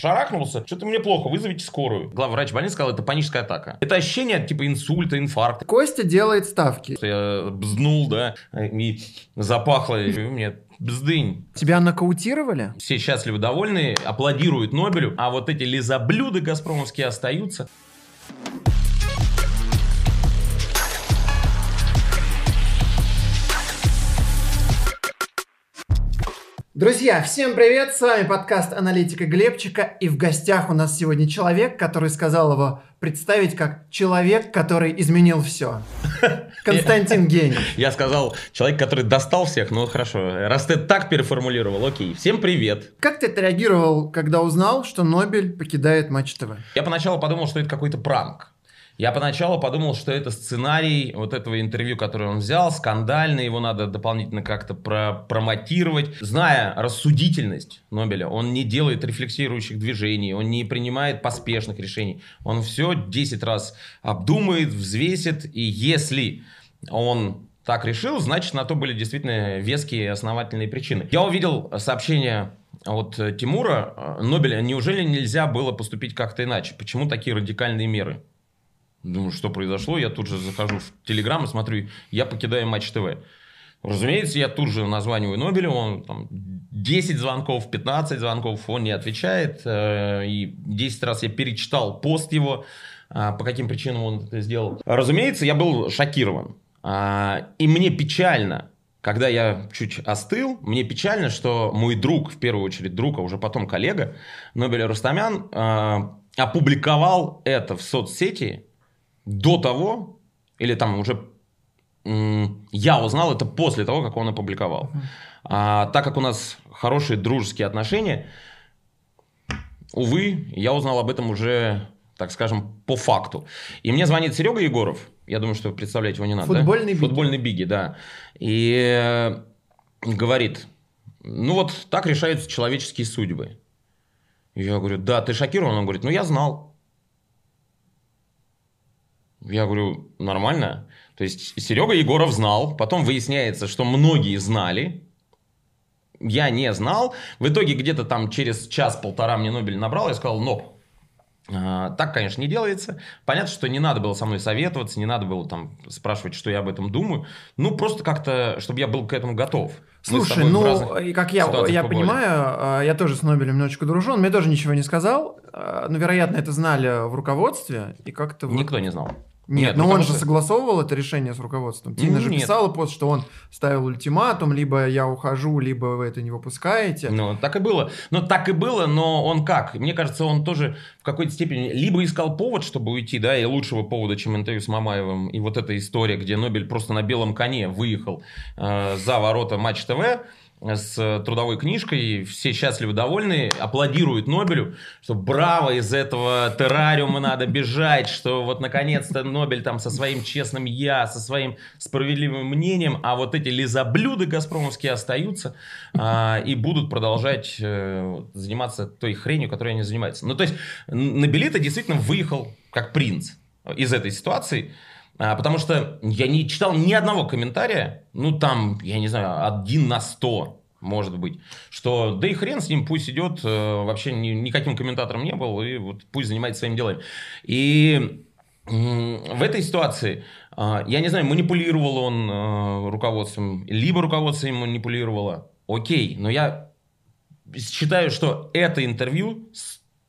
шарахнулся, что-то мне плохо, вызовите скорую. Главврач больницы сказал, это паническая атака. Это ощущение типа инсульта, инфаркта. Костя делает ставки. Я бзнул, да, и запахло, и мне бздынь. Тебя нокаутировали? Все счастливы, довольны, аплодируют Нобелю, а вот эти лизоблюды газпромовские остаются. Друзья, всем привет! С вами подкаст «Аналитика Глебчика». И в гостях у нас сегодня человек, который сказал его представить как человек, который изменил все. Константин Гений. Я сказал, человек, который достал всех, ну хорошо. Раз ты так переформулировал, окей. Всем привет. Как ты отреагировал, когда узнал, что Нобель покидает Матч ТВ? Я поначалу подумал, что это какой-то пранк. Я поначалу подумал, что это сценарий вот этого интервью, которое он взял, скандальный, его надо дополнительно как-то про промотировать. Зная рассудительность Нобеля, он не делает рефлексирующих движений, он не принимает поспешных решений. Он все 10 раз обдумает, взвесит, и если он так решил, значит, на то были действительно веские основательные причины. Я увидел сообщение от Тимура Нобеля, неужели нельзя было поступить как-то иначе? Почему такие радикальные меры? Думаю, что произошло. Я тут же захожу в Телеграм и смотрю, я покидаю Матч ТВ. Разумеется, я тут же названиваю Нобелю, он там 10 звонков, 15 звонков, он не отвечает. Э, и 10 раз я перечитал пост его, э, по каким причинам он это сделал. Разумеется, я был шокирован. А, и мне печально, когда я чуть остыл, мне печально, что мой друг, в первую очередь друг, а уже потом коллега, Нобеля Рустамян, э, опубликовал это в соцсети, до того, или там уже я узнал это после того, как он опубликовал. А, так как у нас хорошие дружеские отношения, увы, я узнал об этом уже, так скажем, по факту. И мне звонит Серега Егоров. Я думаю, что представлять его не надо. Футбольный да? биги. Футбольный биги, да. И э, говорит, ну вот так решаются человеческие судьбы. Я говорю, да, ты шокирован? Он говорит, ну я знал. Я говорю, нормально. То есть Серега Егоров знал, потом выясняется, что многие знали, я не знал. В итоге где-то там через час-полтора мне Нобель набрал, я сказал, но а, так, конечно, не делается. Понятно, что не надо было со мной советоваться, не надо было там спрашивать, что я об этом думаю. Ну, просто как-то, чтобы я был к этому готов. Слушай, ну, и как я, я понимаю, а, я тоже с Нобелем немножечко дружу, он мне тоже ничего не сказал, а, но, вероятно, это знали в руководстве, и как-то... Никто не знал. Нет, но он же что... согласовывал это решение с руководством. Тина ну, же нет. писала пост, что он ставил ультиматум, либо я ухожу, либо вы это не выпускаете. Ну, так и было. Ну, так и было, но он как? Мне кажется, он тоже в какой-то степени либо искал повод, чтобы уйти, да, и лучшего повода, чем интервью с Мамаевым, и вот эта история, где Нобель просто на белом коне выехал э, за ворота Матч ТВ, с трудовой книжкой, все счастливы, довольны, аплодируют Нобелю, что браво, из этого террариума надо бежать, что вот наконец-то Нобель там со своим честным я, со своим справедливым мнением, а вот эти лизоблюды газпромовские остаются а, и будут продолжать а, заниматься той хренью, которой они занимаются. Ну, то есть, Нобелита действительно выехал как принц из этой ситуации, а, потому что я не читал ни одного комментария, ну там, я не знаю, один на сто, может быть, что да и хрен с ним, пусть идет, э, вообще ни, никаким комментатором не был, и вот пусть занимается своим делом. И в этой ситуации, а, я не знаю, манипулировал он э, руководством, либо руководство им манипулировало, окей, но я считаю, что это интервью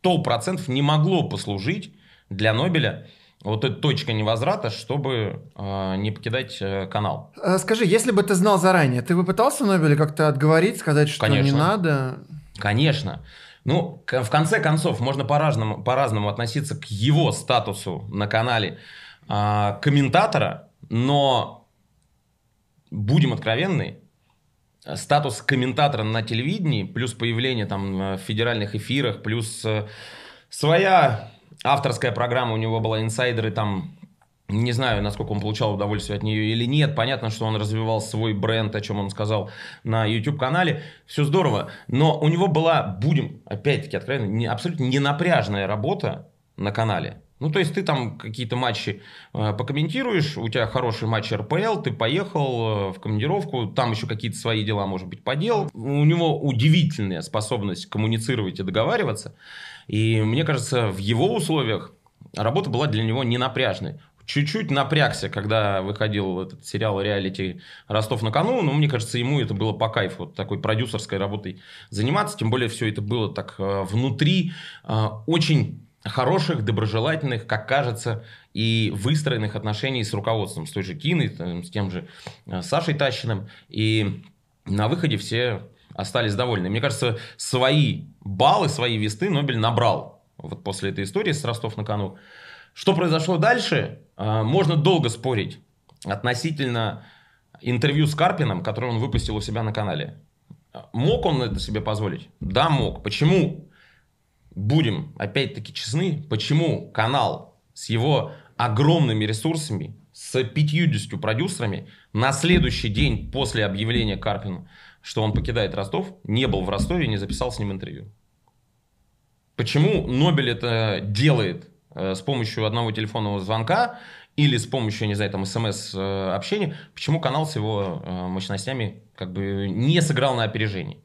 100% не могло послужить для Нобеля вот эта точка невозврата, чтобы э, не покидать э, канал. А, скажи, если бы ты знал заранее, ты бы пытался Нобеля как-то отговорить, сказать, что Конечно. не надо? Конечно. Ну, в конце концов, можно по-разному, по-разному относиться к его статусу на канале э, комментатора, но будем откровенны, статус комментатора на телевидении, плюс появление там в федеральных эфирах, плюс э, своя авторская программа у него была, инсайдеры там не знаю, насколько он получал удовольствие от нее или нет. Понятно, что он развивал свой бренд, о чем он сказал на YouTube-канале. Все здорово. Но у него была, будем опять-таки откровенно, не, абсолютно не напряжная работа на канале. Ну, то есть ты там какие-то матчи э, покомментируешь, у тебя хороший матч РПЛ, ты поехал э, в командировку, там еще какие-то свои дела, может быть, поделал. У него удивительная способность коммуницировать и договариваться. И мне кажется, в его условиях работа была для него не напряжной. Чуть-чуть напрягся, когда выходил этот сериал реалити «Ростов на кону», но мне кажется, ему это было по кайфу, такой продюсерской работой заниматься, тем более все это было так э, внутри, э, очень хороших, доброжелательных, как кажется, и выстроенных отношений с руководством, с той же Киной, с тем же э, Сашей Тащиным. И на выходе все остались довольны. Мне кажется, свои баллы, свои весты Нобель набрал вот после этой истории с Ростов-на-Кону. Что произошло дальше, э, можно долго спорить относительно интервью с Карпином, которое он выпустил у себя на канале. Мог он это себе позволить? Да, мог. Почему? будем опять-таки честны, почему канал с его огромными ресурсами, с 50 продюсерами на следующий день после объявления Карпина, что он покидает Ростов, не был в Ростове и не записал с ним интервью. Почему Нобель это делает э, с помощью одного телефонного звонка или с помощью, не знаю, там, смс-общения, э, почему канал с его э, мощностями как бы не сыграл на опережении?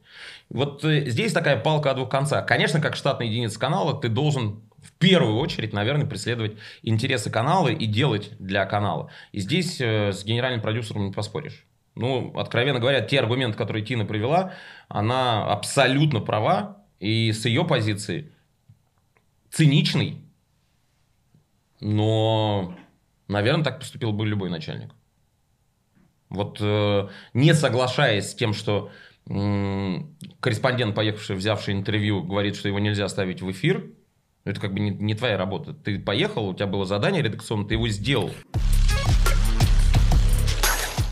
Вот э, здесь такая палка о двух концах. Конечно, как штатная единица канала, ты должен в первую очередь, наверное, преследовать интересы канала и делать для канала. И здесь э, с генеральным продюсером не поспоришь. Ну, откровенно говоря, те аргументы, которые Тина привела, она абсолютно права. И с ее позиции циничный, но, наверное, так поступил бы любой начальник. Вот э, не соглашаясь с тем, что корреспондент, поехавший, взявший интервью, говорит, что его нельзя ставить в эфир, это как бы не, не твоя работа. Ты поехал, у тебя было задание редакционное, ты его сделал.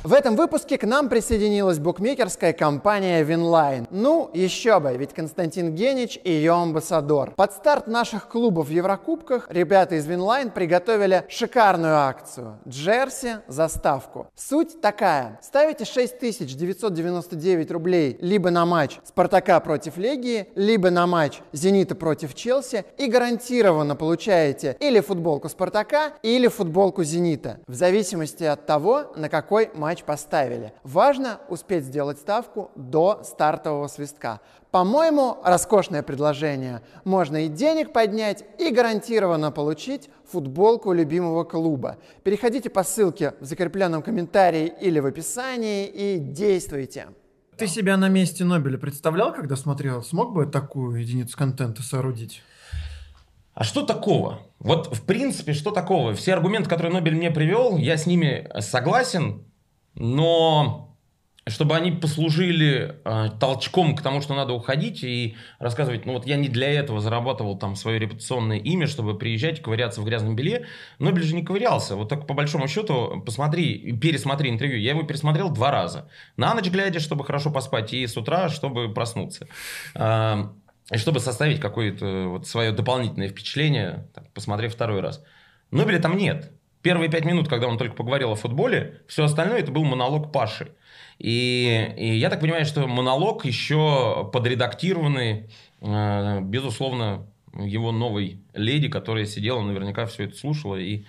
В этом выпуске к нам присоединилась букмекерская компания Winline. Ну, еще бы, ведь Константин Генич — ее амбассадор. Под старт наших клубов в Еврокубках ребята из Winline приготовили шикарную акцию. Джерси за ставку. Суть такая. Ставите 6999 рублей либо на матч Спартака против Легии, либо на матч Зенита против Челси и гарантированно получаете или футболку Спартака, или футболку Зенита. В зависимости от того, на какой матч матч поставили. Важно успеть сделать ставку до стартового свистка. По-моему, роскошное предложение. Можно и денег поднять, и гарантированно получить футболку любимого клуба. Переходите по ссылке в закрепленном комментарии или в описании и действуйте. Ты себя на месте Нобеля представлял, когда смотрел? Смог бы такую единицу контента соорудить? А что такого? Вот, в принципе, что такого? Все аргументы, которые Нобель мне привел, я с ними согласен но чтобы они послужили э, толчком к тому, что надо уходить и рассказывать, ну вот я не для этого зарабатывал там свое репутационное имя, чтобы приезжать ковыряться в грязном белье. Нобель же не ковырялся. Вот так по большому счету посмотри, пересмотри интервью. Я его пересмотрел два раза. На ночь глядя, чтобы хорошо поспать, и с утра, чтобы проснуться. Э, и чтобы составить какое-то вот свое дополнительное впечатление, так, посмотрев второй раз. Нобеля там нет. Первые пять минут, когда он только поговорил о футболе, все остальное это был монолог Паши. И, и я так понимаю, что монолог еще подредактированный, э, безусловно, его новой леди, которая сидела, наверняка все это слушала и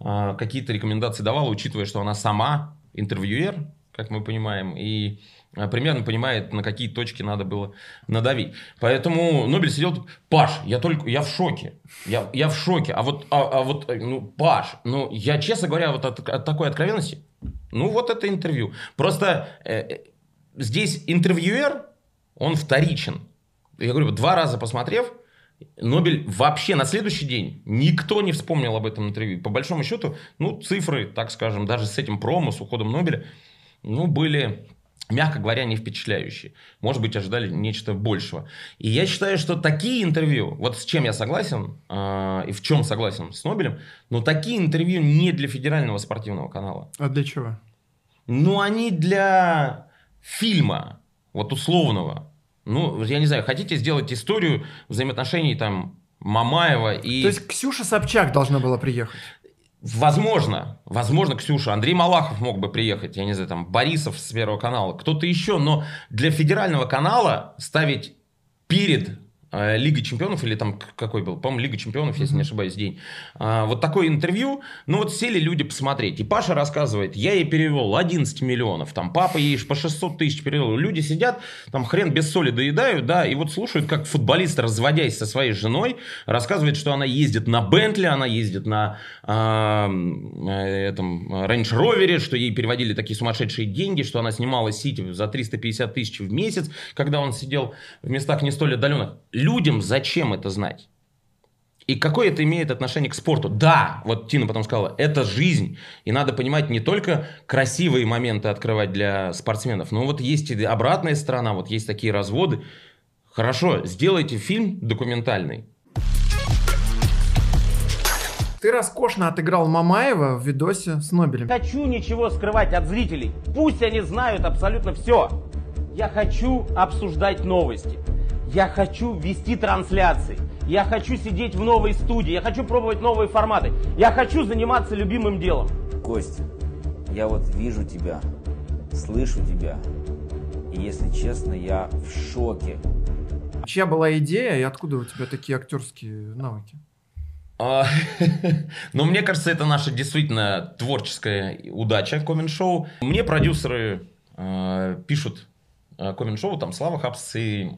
э, какие-то рекомендации давала, учитывая, что она сама интервьюер, как мы понимаем, и примерно понимает, на какие точки надо было надавить. Поэтому Нобель сидел, Паш, я только, я в шоке, я, я в шоке. А вот, а, а вот, ну, Паш, ну, я, честно говоря, вот от, от такой откровенности, ну, вот это интервью. Просто э, э здесь интервьюер, он вторичен. Я говорю, два раза посмотрев, Нобель вообще на следующий день никто не вспомнил об этом интервью. По большому счету, ну, цифры, так скажем, даже с этим промо, с уходом Нобеля, ну, были мягко говоря, не впечатляющие. Может быть, ожидали нечто большего. И я считаю, что такие интервью, вот с чем я согласен, э, и в чем согласен с Нобелем, но такие интервью не для федерального спортивного канала. А для чего? Ну, они для фильма, вот условного. Ну, я не знаю, хотите сделать историю взаимоотношений там Мамаева и... То есть Ксюша Собчак должна была приехать? Возможно, возможно, Ксюша, Андрей Малахов мог бы приехать, я не знаю, там, Борисов с Первого канала, кто-то еще, но для федерального канала ставить перед Лига чемпионов, или там какой был, по-моему, Лига чемпионов, если не ошибаюсь, день. А, вот такое интервью, ну вот сели люди посмотреть. И Паша рассказывает, я ей перевел 11 миллионов, там папа ей по 600 тысяч перевел. Люди сидят, там хрен без соли доедают, да, и вот слушают, как футболист, разводясь со своей женой, рассказывает, что она ездит на Бентли, она ездит на а, э, этом Range Rover, что ей переводили такие сумасшедшие деньги, что она снимала Сити за 350 тысяч в месяц, когда он сидел в местах не столь отдаленных. Людям зачем это знать? И какое это имеет отношение к спорту? Да, вот Тина потом сказала, это жизнь. И надо понимать не только красивые моменты открывать для спортсменов, но вот есть и обратная сторона, вот есть такие разводы. Хорошо, сделайте фильм документальный. Ты роскошно отыграл Мамаева в видосе с Нобелем. Хочу ничего скрывать от зрителей. Пусть они знают абсолютно все. Я хочу обсуждать новости. Я хочу вести трансляции. Я хочу сидеть в новой студии. Я хочу пробовать новые форматы. Я хочу заниматься любимым делом. Костя, я вот вижу тебя, слышу тебя. И если честно, я в шоке. Чья была идея и откуда у тебя такие актерские навыки? А, Но ну, мне кажется, это наша действительно творческая удача коммент-шоу. Мне продюсеры э, пишут э, коммент-шоу, там Слава Хапс и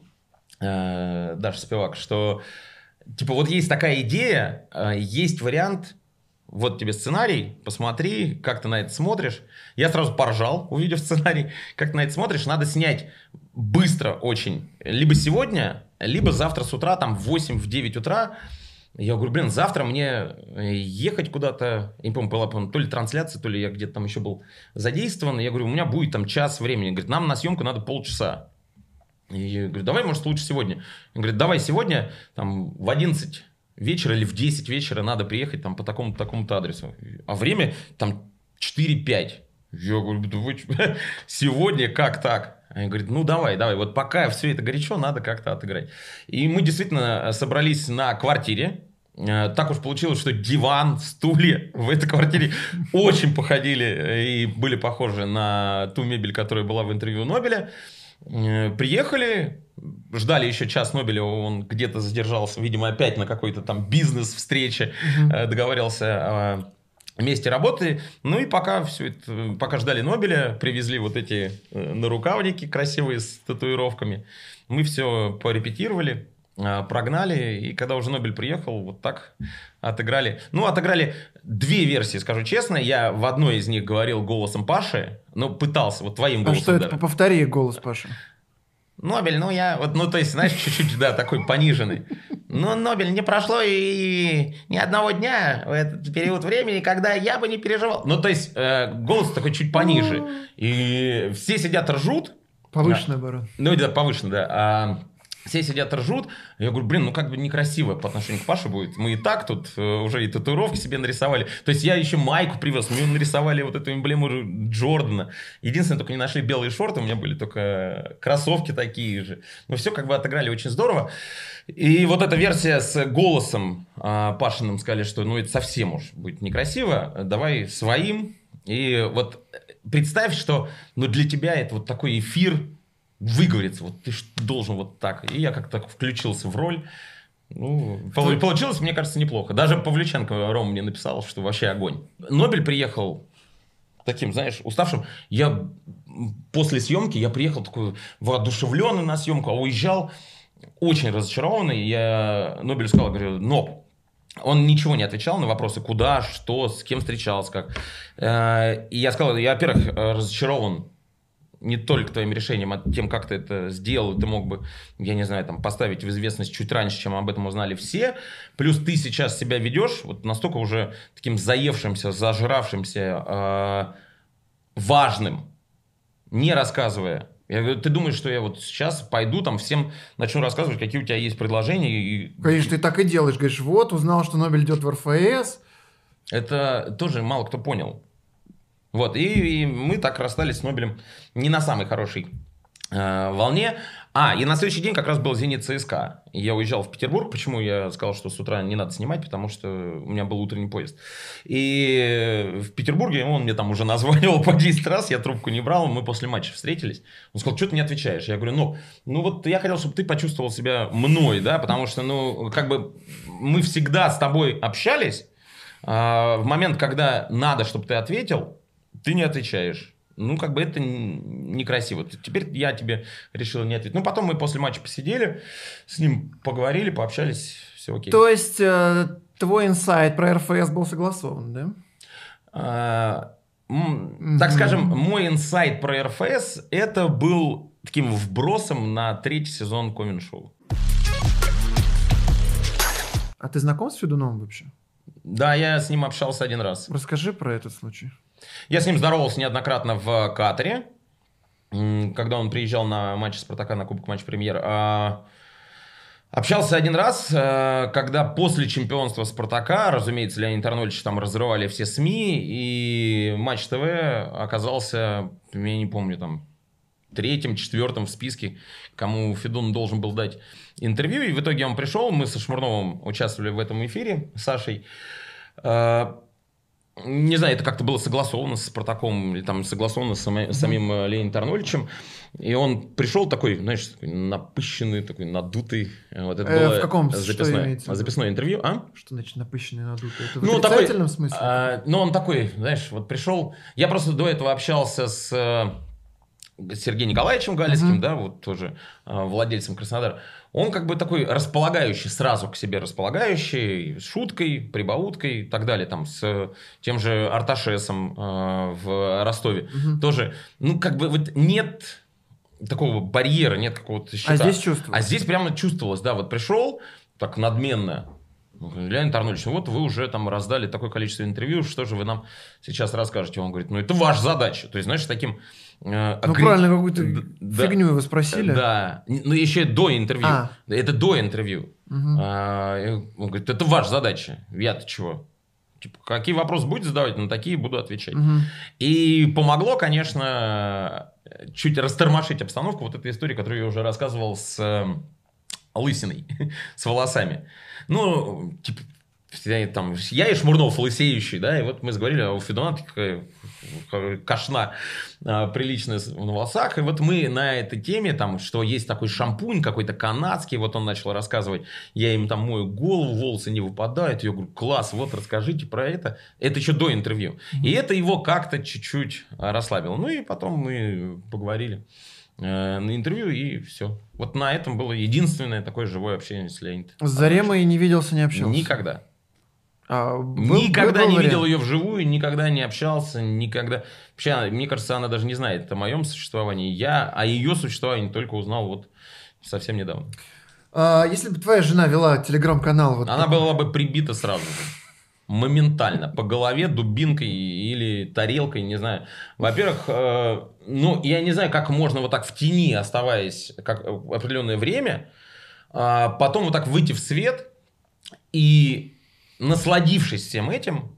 э, Даша Спивак, что типа вот есть такая идея, э, есть вариант, вот тебе сценарий, посмотри, как ты на это смотришь. Я сразу поржал, увидев сценарий, как ты на это смотришь. Надо снять быстро очень. Либо сегодня, либо завтра с утра, там в 8-9 утра. Я говорю, блин, завтра мне э, ехать куда-то, я не помню, была то ли трансляция, то ли я где-то там еще был задействован. Я говорю, у меня будет там час времени. Говорит, нам на съемку надо полчаса. И я говорю, давай, может, лучше сегодня. Он говорит, давай сегодня там в 11 вечера или в 10 вечера надо приехать там по такому-то такому адресу. А время там 4-5. Я говорю, да вы сегодня как так? Они говорят, ну давай, давай, вот пока все это горячо, надо как-то отыграть. И мы действительно собрались на квартире, э, так уж получилось, что диван, стулья в этой квартире очень походили э, и были похожи на ту мебель, которая была в интервью Нобеля. Э, приехали, ждали еще час Нобеля, он где-то задержался, видимо, опять на какой-то там бизнес-встрече, договорился месте работы. Ну и пока все это, пока ждали Нобеля, привезли вот эти э, нарукавники красивые с татуировками. Мы все порепетировали, э, прогнали, и когда уже Нобель приехал, вот так отыграли. Ну, отыграли две версии, скажу честно. Я в одной из них говорил голосом Паши, но пытался, вот твоим голосом. А что даже. это? Повтори голос Паши. Нобель, ну я, вот, ну то есть, знаешь, чуть-чуть, да, такой пониженный. Ну, Нобель, не прошло и ни одного дня в этот период времени, когда я бы не переживал. Ну, то есть, э, голос такой чуть пониже. И все сидят ржут. Повышенный оборот. Ну, да, повышенный, да. А, все сидят ржут. Я говорю, блин, ну как бы некрасиво по отношению к Паше будет. Мы и так тут э, уже и татуировки себе нарисовали. То есть я еще майку привез, мы нарисовали вот эту эмблему Джордана. Единственное, только не нашли белые шорты, у меня были только кроссовки такие же. Но все как бы отыграли очень здорово. И вот эта версия с голосом э, Пашиным сказали, что ну это совсем уж будет некрасиво. Давай своим. И вот представь, что ну, для тебя это вот такой эфир выговориться, вот ты должен вот так. И я как-то включился в роль. Ну, получилось, мне кажется, неплохо. Даже Павлюченко Рома мне написал, что вообще огонь. Нобель приехал таким, знаешь, уставшим. Я после съемки, я приехал такой воодушевленный на съемку, а уезжал очень разочарованный. Я Нобель сказал, говорю, но он ничего не отвечал на вопросы, куда, что, с кем встречался, как. Э, и я сказал, я, во-первых, разочарован не только твоим решением, а тем, как ты это сделал, ты мог бы, я не знаю, там, поставить в известность чуть раньше, чем об этом узнали все. Плюс ты сейчас себя ведешь вот настолько уже таким заевшимся, зажравшимся, э, важным, не рассказывая. Я говорю, ты думаешь, что я вот сейчас пойду там всем начну рассказывать, какие у тебя есть предложения? И... Конечно, ты так и делаешь. Говоришь, вот, узнал, что Нобель идет в РФС. Это тоже мало кто понял. Вот, и, и мы так расстались с Нобелем не на самой хорошей э, волне. А, и на следующий день как раз был «Зенит ЦСКА». Я уезжал в Петербург. Почему я сказал, что с утра не надо снимать? Потому что у меня был утренний поезд. И в Петербурге он мне там уже названивал по 10 раз, я трубку не брал, мы после матча встретились. Он сказал, что ты не отвечаешь? Я говорю, ну, ну вот я хотел, чтобы ты почувствовал себя мной, да, потому что, ну, как бы мы всегда с тобой общались, а в момент, когда надо, чтобы ты ответил, ты не отвечаешь. Ну, как бы это некрасиво. Теперь я тебе решил не ответить. Ну, потом мы после матча посидели, с ним поговорили, пообщались, все окей. То есть, э, твой инсайт про РФС был согласован, да? А, м, так скажем, мой инсайт про РФС, это был таким вбросом на третий сезон Комин Шоу. А ты знаком с Федуновым вообще? Да, я с ним общался один раз. Расскажи про этот случай. Я с ним здоровался неоднократно в Катаре, когда он приезжал на матч Спартака, на Кубок Матч Премьер. А, Общался один раз, э, когда после чемпионства Спартака, разумеется, Леонид Арнольдович там разрывали все СМИ, и Матч ТВ оказался, я не помню, там, третьим, четвертым в списке, кому Федун должен был дать интервью. И в итоге он пришел, мы со Шмурновым участвовали в этом эфире, с Сашей. Э, Не знаю, это как-то было согласовано с Спартаком, или там согласовано с сама- самим э, Леонидом Арнольдовичем. И он пришел такой, знаешь, такой напыщенный, такой надутый. Вот это Э, было в каком- что записное, виду? записное интервью. А? Что значит напыщенный надутый? Это в Ну, такой, отрицательном смысле? а, ну, он такой, знаешь, вот пришел. Я просто до этого общался с э, Сергеем Николаевичем Галицким, Мгм. да, вот тоже э, владельцем Краснодара. Он как бы такой располагающий, сразу к себе располагающий, с шуткой, прибауткой и так далее, там, с тем же Арташесом э, в Ростове. Мгм. Тоже, ну, как бы вот нет такого барьера, нет какого-то щита. А здесь чувствую. А здесь прямо чувствовалось, да, вот пришел так надменно, Леонид Арнольдович, ну вот вы уже там раздали такое количество интервью, что же вы нам сейчас расскажете? Он говорит, ну это ваша задача. То есть, знаешь, таким... э, Ну, агре- правильно, какую-то да. фигню его спросили. Да, ну еще до интервью. А. Это до интервью. Мгм. А, он говорит, это ваша задача. Я-то чего? Типа, какие вопросы будете задавать, на такие буду отвечать. Мгм. И помогло, конечно, чуть растормошить обстановку. Вот эта история, которую я уже рассказывал с лысиной, с волосами. Ну, типа, я, там, я и Шмурнов лысеющий, да, и вот мы заговорили, а у Федуна такая кашна а, приличная на волосах, и вот мы на этой теме, там, что есть такой шампунь какой-то канадский, вот он начал рассказывать, я им там мою голову, волосы не выпадают, я говорю, класс, вот расскажите про это, это еще до интервью, и это его как-то чуть-чуть расслабило, ну и потом мы поговорили на интервью, и все. Вот на этом было единственное такое живое общение с Леонидом. С Заремой не виделся, не общался? Никогда. А, был- никогда был не вариант? видел ее вживую, никогда не общался, никогда. Вообще, мне кажется, она даже не знает о моем существовании. Я о ее существовании только узнал вот совсем недавно. А, если бы твоя жена вела телеграм-канал... Вот Она была бы прибита сразу же. Моментально. По голове дубинкой или тарелкой, не знаю. Во-первых, э, ну, я не знаю, как можно вот так в тени, оставаясь как определенное время, а потом вот так выйти в свет и, насладившись всем этим,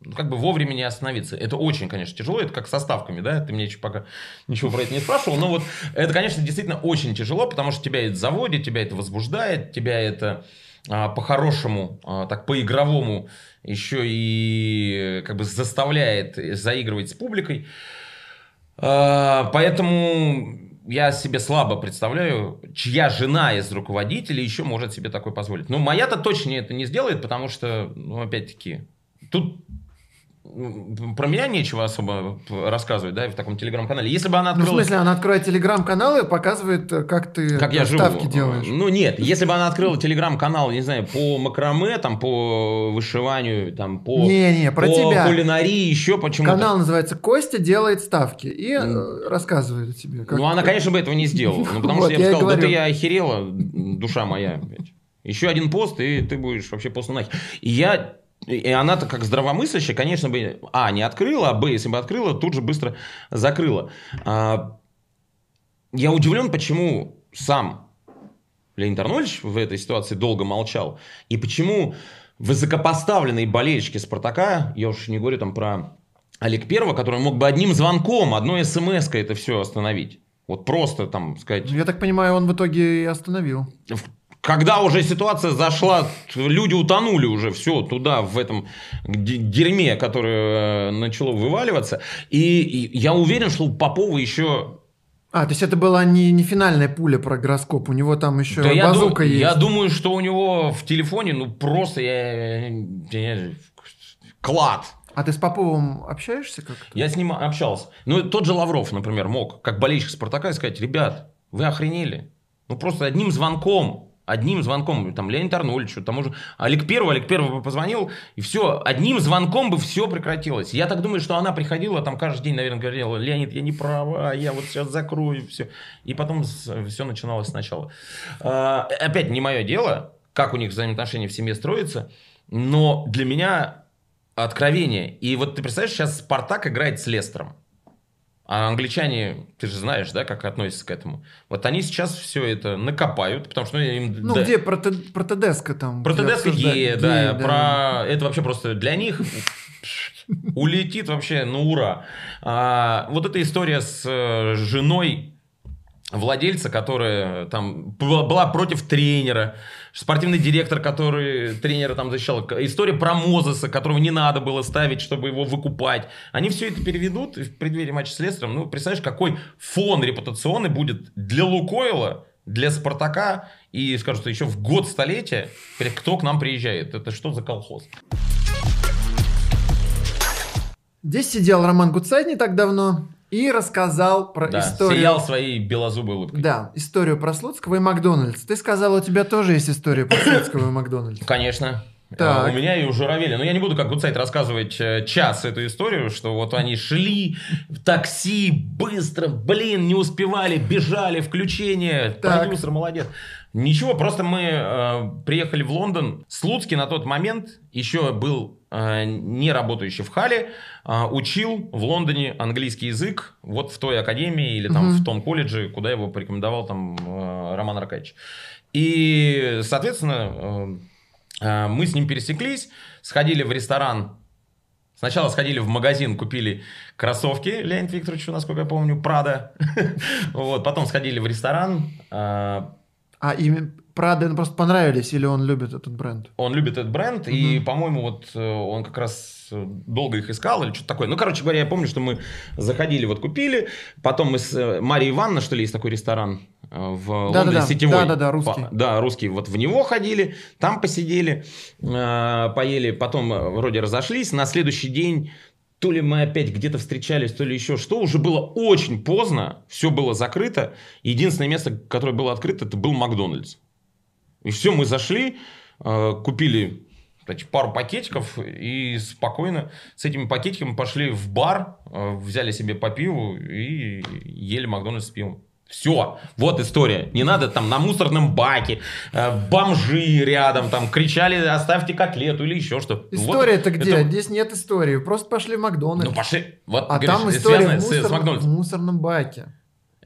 ну, как бы вовремя не остановиться. Это очень, конечно, тяжело. Это как со ставками, да? Ты мне еще пока ничего про это не спрашивал. Но вот это, конечно, действительно очень тяжело, потому что тебя это заводит, тебя это возбуждает, тебя это по-хорошему, а, так по-игровому еще и как бы заставляет заигрывать с публикой. А, Поэтому я себе слабо представляю, чья жена из руководителей еще может себе такое позволить. Но моя-то точно это не сделает, потому что, ну, опять-таки, тут про меня нечего особо рассказывать, да, в таком телеграм-канале. Если бы она Ну, в открыла... смысле, она открывает телеграм-канал и показывает, э, как ты Как я живу. ставки делаешь. Ну нет, если бы она открыла телеграм-канал, не знаю, по макраме, там, по вышиванию, там, по, Не-не, про по тебя. кулинарии, еще почему-то. Канал называется «Костя делает ставки» и М. рассказывает тебе. как- Ну, она, конечно, бы этого не сделала. Ну, потому что я бы сказал, да ты я охерела, душа моя. Еще один пост, и ты будешь вообще после нахер. И я... И она-то как здравомыслящая, конечно, бы, а, не открыла, а, б, если бы открыла, тут же быстро закрыла. А, я удивлен, почему сам Леонид Арнольдович в этой ситуации долго молчал, и почему высокопоставленные болельщики Спартака, я уж не говорю там про Олег Первого, который мог бы одним звонком, одной смс это все остановить. Вот просто там сказать... Я так понимаю, он в итоге и остановил. Когда уже ситуация зашла, люди утонули уже все туда, в этом дерьме, которое э, начало вываливаться. И, и я уверен, что у Попова еще а, то есть это была не, не финальная пуля про гороскоп, у него там еще да базука я есть. Я думаю, что у него в телефоне, ну, просто я, я, я, клад. А ты с Поповым общаешься как-то? Я с ним общался. Ну, тот же Лавров, например, мог, как болельщик Спартака, сказать, ребят, вы охренели. Ну, просто одним звонком, одним звонком, там, Леонид Арнольевич, тому же Олег Первый, Олег Первый позвонил, и все, одним звонком бы все прекратилось. Я так думаю, что она приходила, там, каждый день, наверное, говорила, Леонид, я не права, я вот сейчас закрою, все. И потом все начиналось сначала. А, опять, не мое дело, как у них взаимоотношения в семье строятся, но для меня откровение. И вот ты представляешь, сейчас Спартак играет с Лестером. А англичане, ты же знаешь, да, как относятся к этому. Вот они сейчас все это накопают, потому что ну, им... Ну, да, где проте, протедеска там? Протедеска гея, да, да, про... Это вообще просто для них улетит вообще на ура. А, вот эта история с э, женой владельца, которая там была против тренера, спортивный директор, который тренера там защищал, история про Мозеса, которого не надо было ставить, чтобы его выкупать. Они все это переведут в преддверии матча с Лестером. Ну, представляешь, какой фон репутационный будет для Лукойла, для Спартака, и скажут, что еще в год столетия, кто к нам приезжает. Это что за колхоз? Здесь сидел Роман Гуцайт не так давно и рассказал про да, историю... сиял своей белозубой улыбкой. Да, историю про Слуцкого и Макдональдс. Ты сказал, у тебя тоже есть история про Слуцкого и Макдональдс. Конечно. Так. А, у меня и у Журавеля. Но я не буду, как Гудсайт, рассказывать э, час эту историю, что вот они шли в такси быстро, блин, не успевали, бежали, включение, так. продюсер молодец. Ничего, просто мы э, приехали в Лондон. Слуцкий на тот момент еще был э, не работающий в Хале, э, учил в Лондоне английский язык вот в той академии или там угу. в том колледже, куда его порекомендовал там э, Роман Аркадьевич. И, соответственно, э, э, мы с ним пересеклись, сходили в ресторан Сначала сходили в магазин, купили кроссовки Леонид Викторовичу, насколько я помню, Прада. вот, потом сходили в ресторан, э, а им Прада просто понравились или он любит этот бренд? Он любит этот бренд, угу. и, по-моему, вот э, он как раз э, долго их искал или что-то такое. Ну, короче говоря, я помню, что мы заходили, вот купили, потом мы с э, Марией Ивановной, что ли, есть такой ресторан в да, Лондоне, да, да. сетевой. Да, да, да, русский. По, да, русский. Вот в него ходили, там посидели, э, поели, потом вроде разошлись. На следующий день то ли мы опять где-то встречались, то ли еще что, уже было очень поздно, все было закрыто. Единственное место, которое было открыто, это был Макдональдс. И все, мы зашли, э, купили значит, пару пакетиков и спокойно с этими пакетиками пошли в бар, э, взяли себе по пиву и ели Макдональдс с пивом. Все, вот история. Не надо там на мусорном баке, э, бомжи рядом там кричали, оставьте котлету или еще что. История-то вот, где? Это... Здесь нет истории. Просто пошли в Макдональдс. Ну пошли. Вот, а говоришь, там история в, мусор... с, в мусорном баке.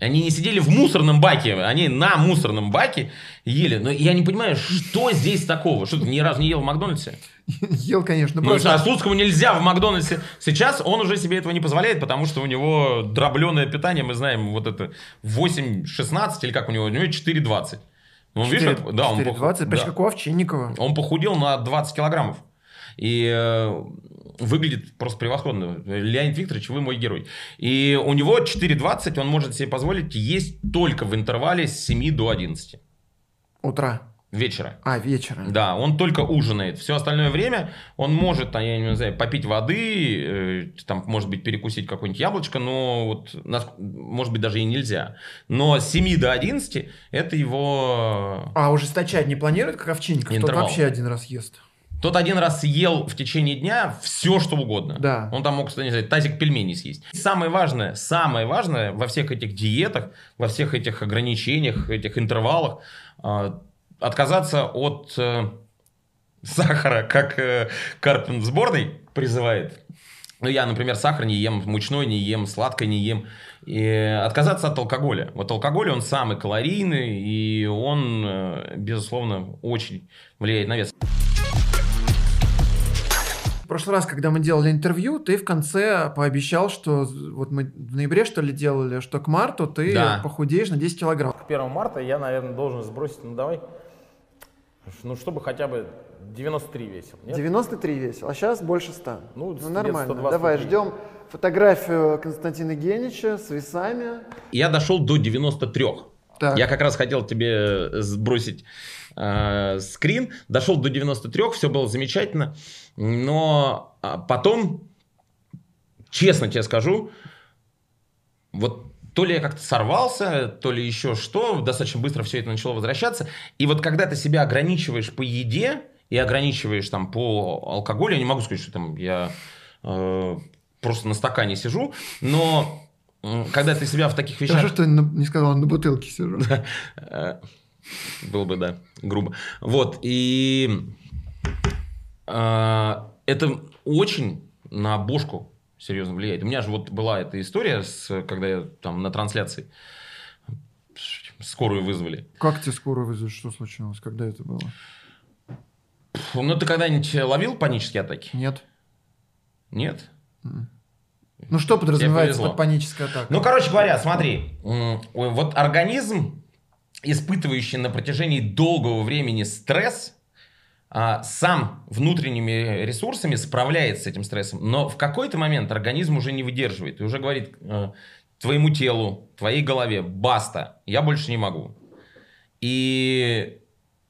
Они не сидели в мусорном баке, они на мусорном баке ели. Но я не понимаю, что здесь такого? Что ты ни разу не ел в Макдональдсе? Ел, конечно. Ну, просто... а Слуцкому нельзя в Макдональдсе. Сейчас он уже себе этого не позволяет, потому что у него дробленое питание, мы знаем, вот это 8-16 или как у него, у него 4-20. Ну, 4, видишь, как, да, 4, он 20, почти да. как у Овчинникова. Он похудел на 20 килограммов. И э, выглядит просто превосходно. Леонид Викторович, вы мой герой. И у него 4.20, он может себе позволить есть только в интервале с 7 до 11. Утра. Вечера. А, вечера. Да, он только ужинает. Все остальное время он может, я не знаю, попить воды, э, там, может быть, перекусить какое-нибудь яблочко, но вот, может быть, даже и нельзя. Но с 7 до 11 это его... А ужесточать не планирует, как Овчинников? Интервал. Тот вообще один раз ест. Тот один раз съел в течение дня все, что угодно. Да. Он там мог, кстати, не знаю, тазик пельменей съесть. Самое важное, самое важное во всех этих диетах, во всех этих ограничениях, этих интервалах, э, отказаться от э, сахара, как э, Карпин в сборной призывает. Ну, я, например, сахар не ем, мучной не ем, сладкое не ем. И отказаться от алкоголя. Вот алкоголь, он самый калорийный, и он, э, безусловно, очень влияет на вес прошлый раз, когда мы делали интервью, ты в конце пообещал, что вот мы в ноябре, что ли, делали, что к марту ты Да. похудеешь на 10 килограмм. К 1 марта я, наверное, должен сбросить, ну давай, ну чтобы хотя бы 93 весил. Нет? 93 весил, а сейчас больше 100. Ну, где-то нормально. 123. Давай, ждем фотографию Константина Генича с весами. Я дошел до 93. Так. Я как раз хотел тебе сбросить э, скрин. Дошел до 93, все было замечательно. Но а, потом, честно тебе скажу, вот то ли я как-то сорвался, то ли еще что, достаточно быстро все это начало возвращаться. И вот когда ты себя ограничиваешь по еде и ограничиваешь там по алкоголю, я не могу сказать, что там я э, просто на стакане сижу, но когда ты себя в таких вещах... Хорошо, что на- не сказал, на бутылке сижу. Было бы, да, грубо. Вот, и э, это очень на бошку серьезно влияет. У меня же вот была эта история, с, когда я там на трансляции скорую вызвали. Как тебе скорую вызвали? Что случилось? Когда это было? Фу, Ну, ты когда-нибудь ловил панические атаки? Нет. Нет? Ну что подразумевается под панической атакой? Ну, короче говоря, смотри, вот организм, испытывающий на протяжении долгого времени стресс, а, сам внутренними ресурсами справляется с этим стрессом, но в какой-то момент организм уже не выдерживает и уже говорит э, твоему телу, твоей голове, баста, я больше не могу. И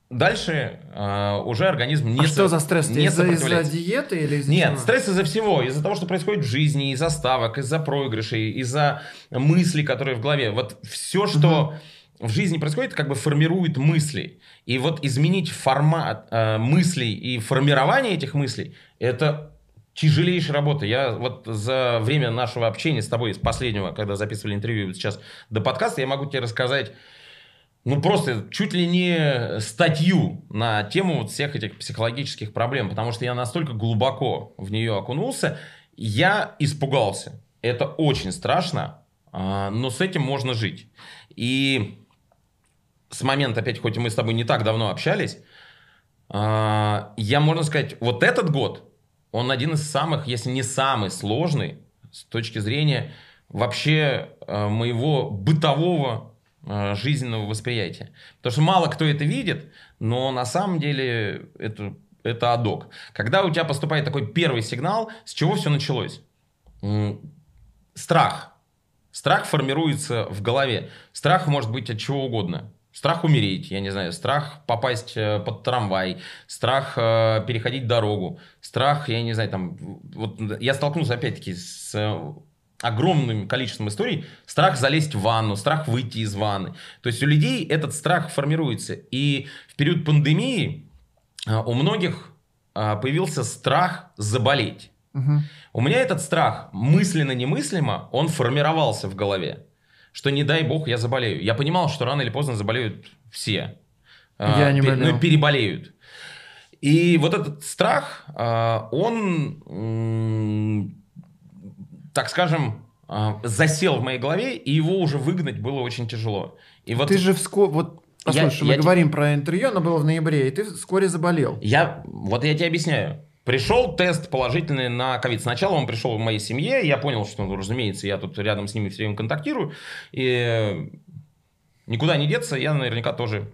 дальше э, уже организм не а что со- за стресс? не Из-за из-за диеты или из-за Нет, чего? стресс из-за всего. Из-за того, что происходит в жизни, из-за ставок, из-за проигрышей, из-за мыслей, которые в голове. Вот все, что в жизни происходит, как бы формирует мысли. И вот изменить формат э, мыслей и формирование этих мыслей, это тяжелейшая работа. Я вот за время нашего общения с тобой, с последнего, когда записывали интервью, вот сейчас до подкаста, я могу тебе рассказать ну, просто чуть ли не статью на тему вот всех этих психологических проблем, потому что я настолько глубоко в нее окунулся, я испугался. Это очень страшно, а, но с этим можно жить. И с момента, опять, хоть мы с тобой не так давно общались, а, я, можно сказать, вот этот год, он один из самых, если не самый сложный с точки зрения вообще э, моего бытового э, жизненного восприятия. Потому что мало кто это видит, но на самом деле это, это адок. Когда у тебя поступает такой первый сигнал, с чего все началось? Страх. Страх формируется в голове. Страх может быть от чего угодно. Страх умереть, я не знаю, страх попасть э, под трамвай, страх э, переходить дорогу, страх, я не знаю, там, вот я столкнулся опять-таки с э, огромным количеством историй, страх залезть в ванну, страх выйти из ванны. То есть у людей этот страх формируется. И в период пандемии э, у многих э, появился страх заболеть. Мгм. У меня этот страх мысленно-немыслимо, он формировался в голове. Что не дай бог я заболею. Я понимал, что рано или поздно заболеют все. А, Я не пе- болел. Ну, переболеют. И вот этот страх, а, он, так скажем, а, засел в моей голове, и его уже выгнать было очень тяжело. И вот Ты же вскоре... Вот, Я- послушай, мы я говорим про интервью, оно было в ноябре, и ты вскоре заболел. Я, вот я тебе объясняю. Пришел тест положительный на ковид. Сначала он пришел в моей семье, я понял, что, ну, разумеется, я тут рядом с ними все время контактирую, и никуда не деться, я наверняка тоже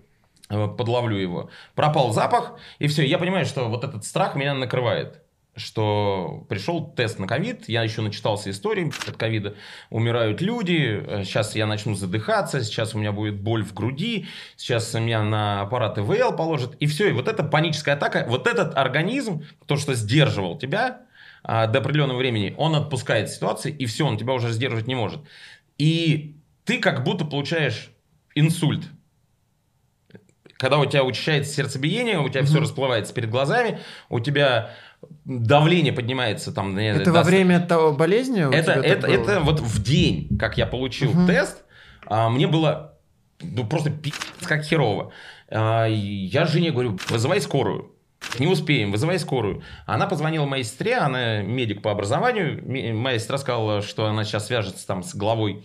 э, подловлю его. Пропал запах, и все. Я понимаю, что вот этот страх меня накрывает. Что пришел тест на ковид, я еще начитался истории от ковида, умирают люди, э, сейчас я начну задыхаться, сейчас у меня будет боль в груди, сейчас меня на аппарат ИВЛ положат, и все, и вот эта паническая атака, вот этот организм, то, что сдерживал тебя а, до определенного времени, он отпускает ситуации, и все, он тебя уже сдерживать не может. И ты как будто получаешь инсульт, когда у тебя учащается сердцебиение, у тебя все расплывается перед глазами, у тебя давление поднимается там. Это во до- время того болезни это, это, это вот в день, как я получил Мгм. тест, а, мне было ну, просто пи***ц как херово. А, я жене говорю, вызывай скорую. Не успеем, вызывай скорую. Она позвонила моей сестре, она медик по образованию. Моя сестра сказала, что она сейчас свяжется там с главой,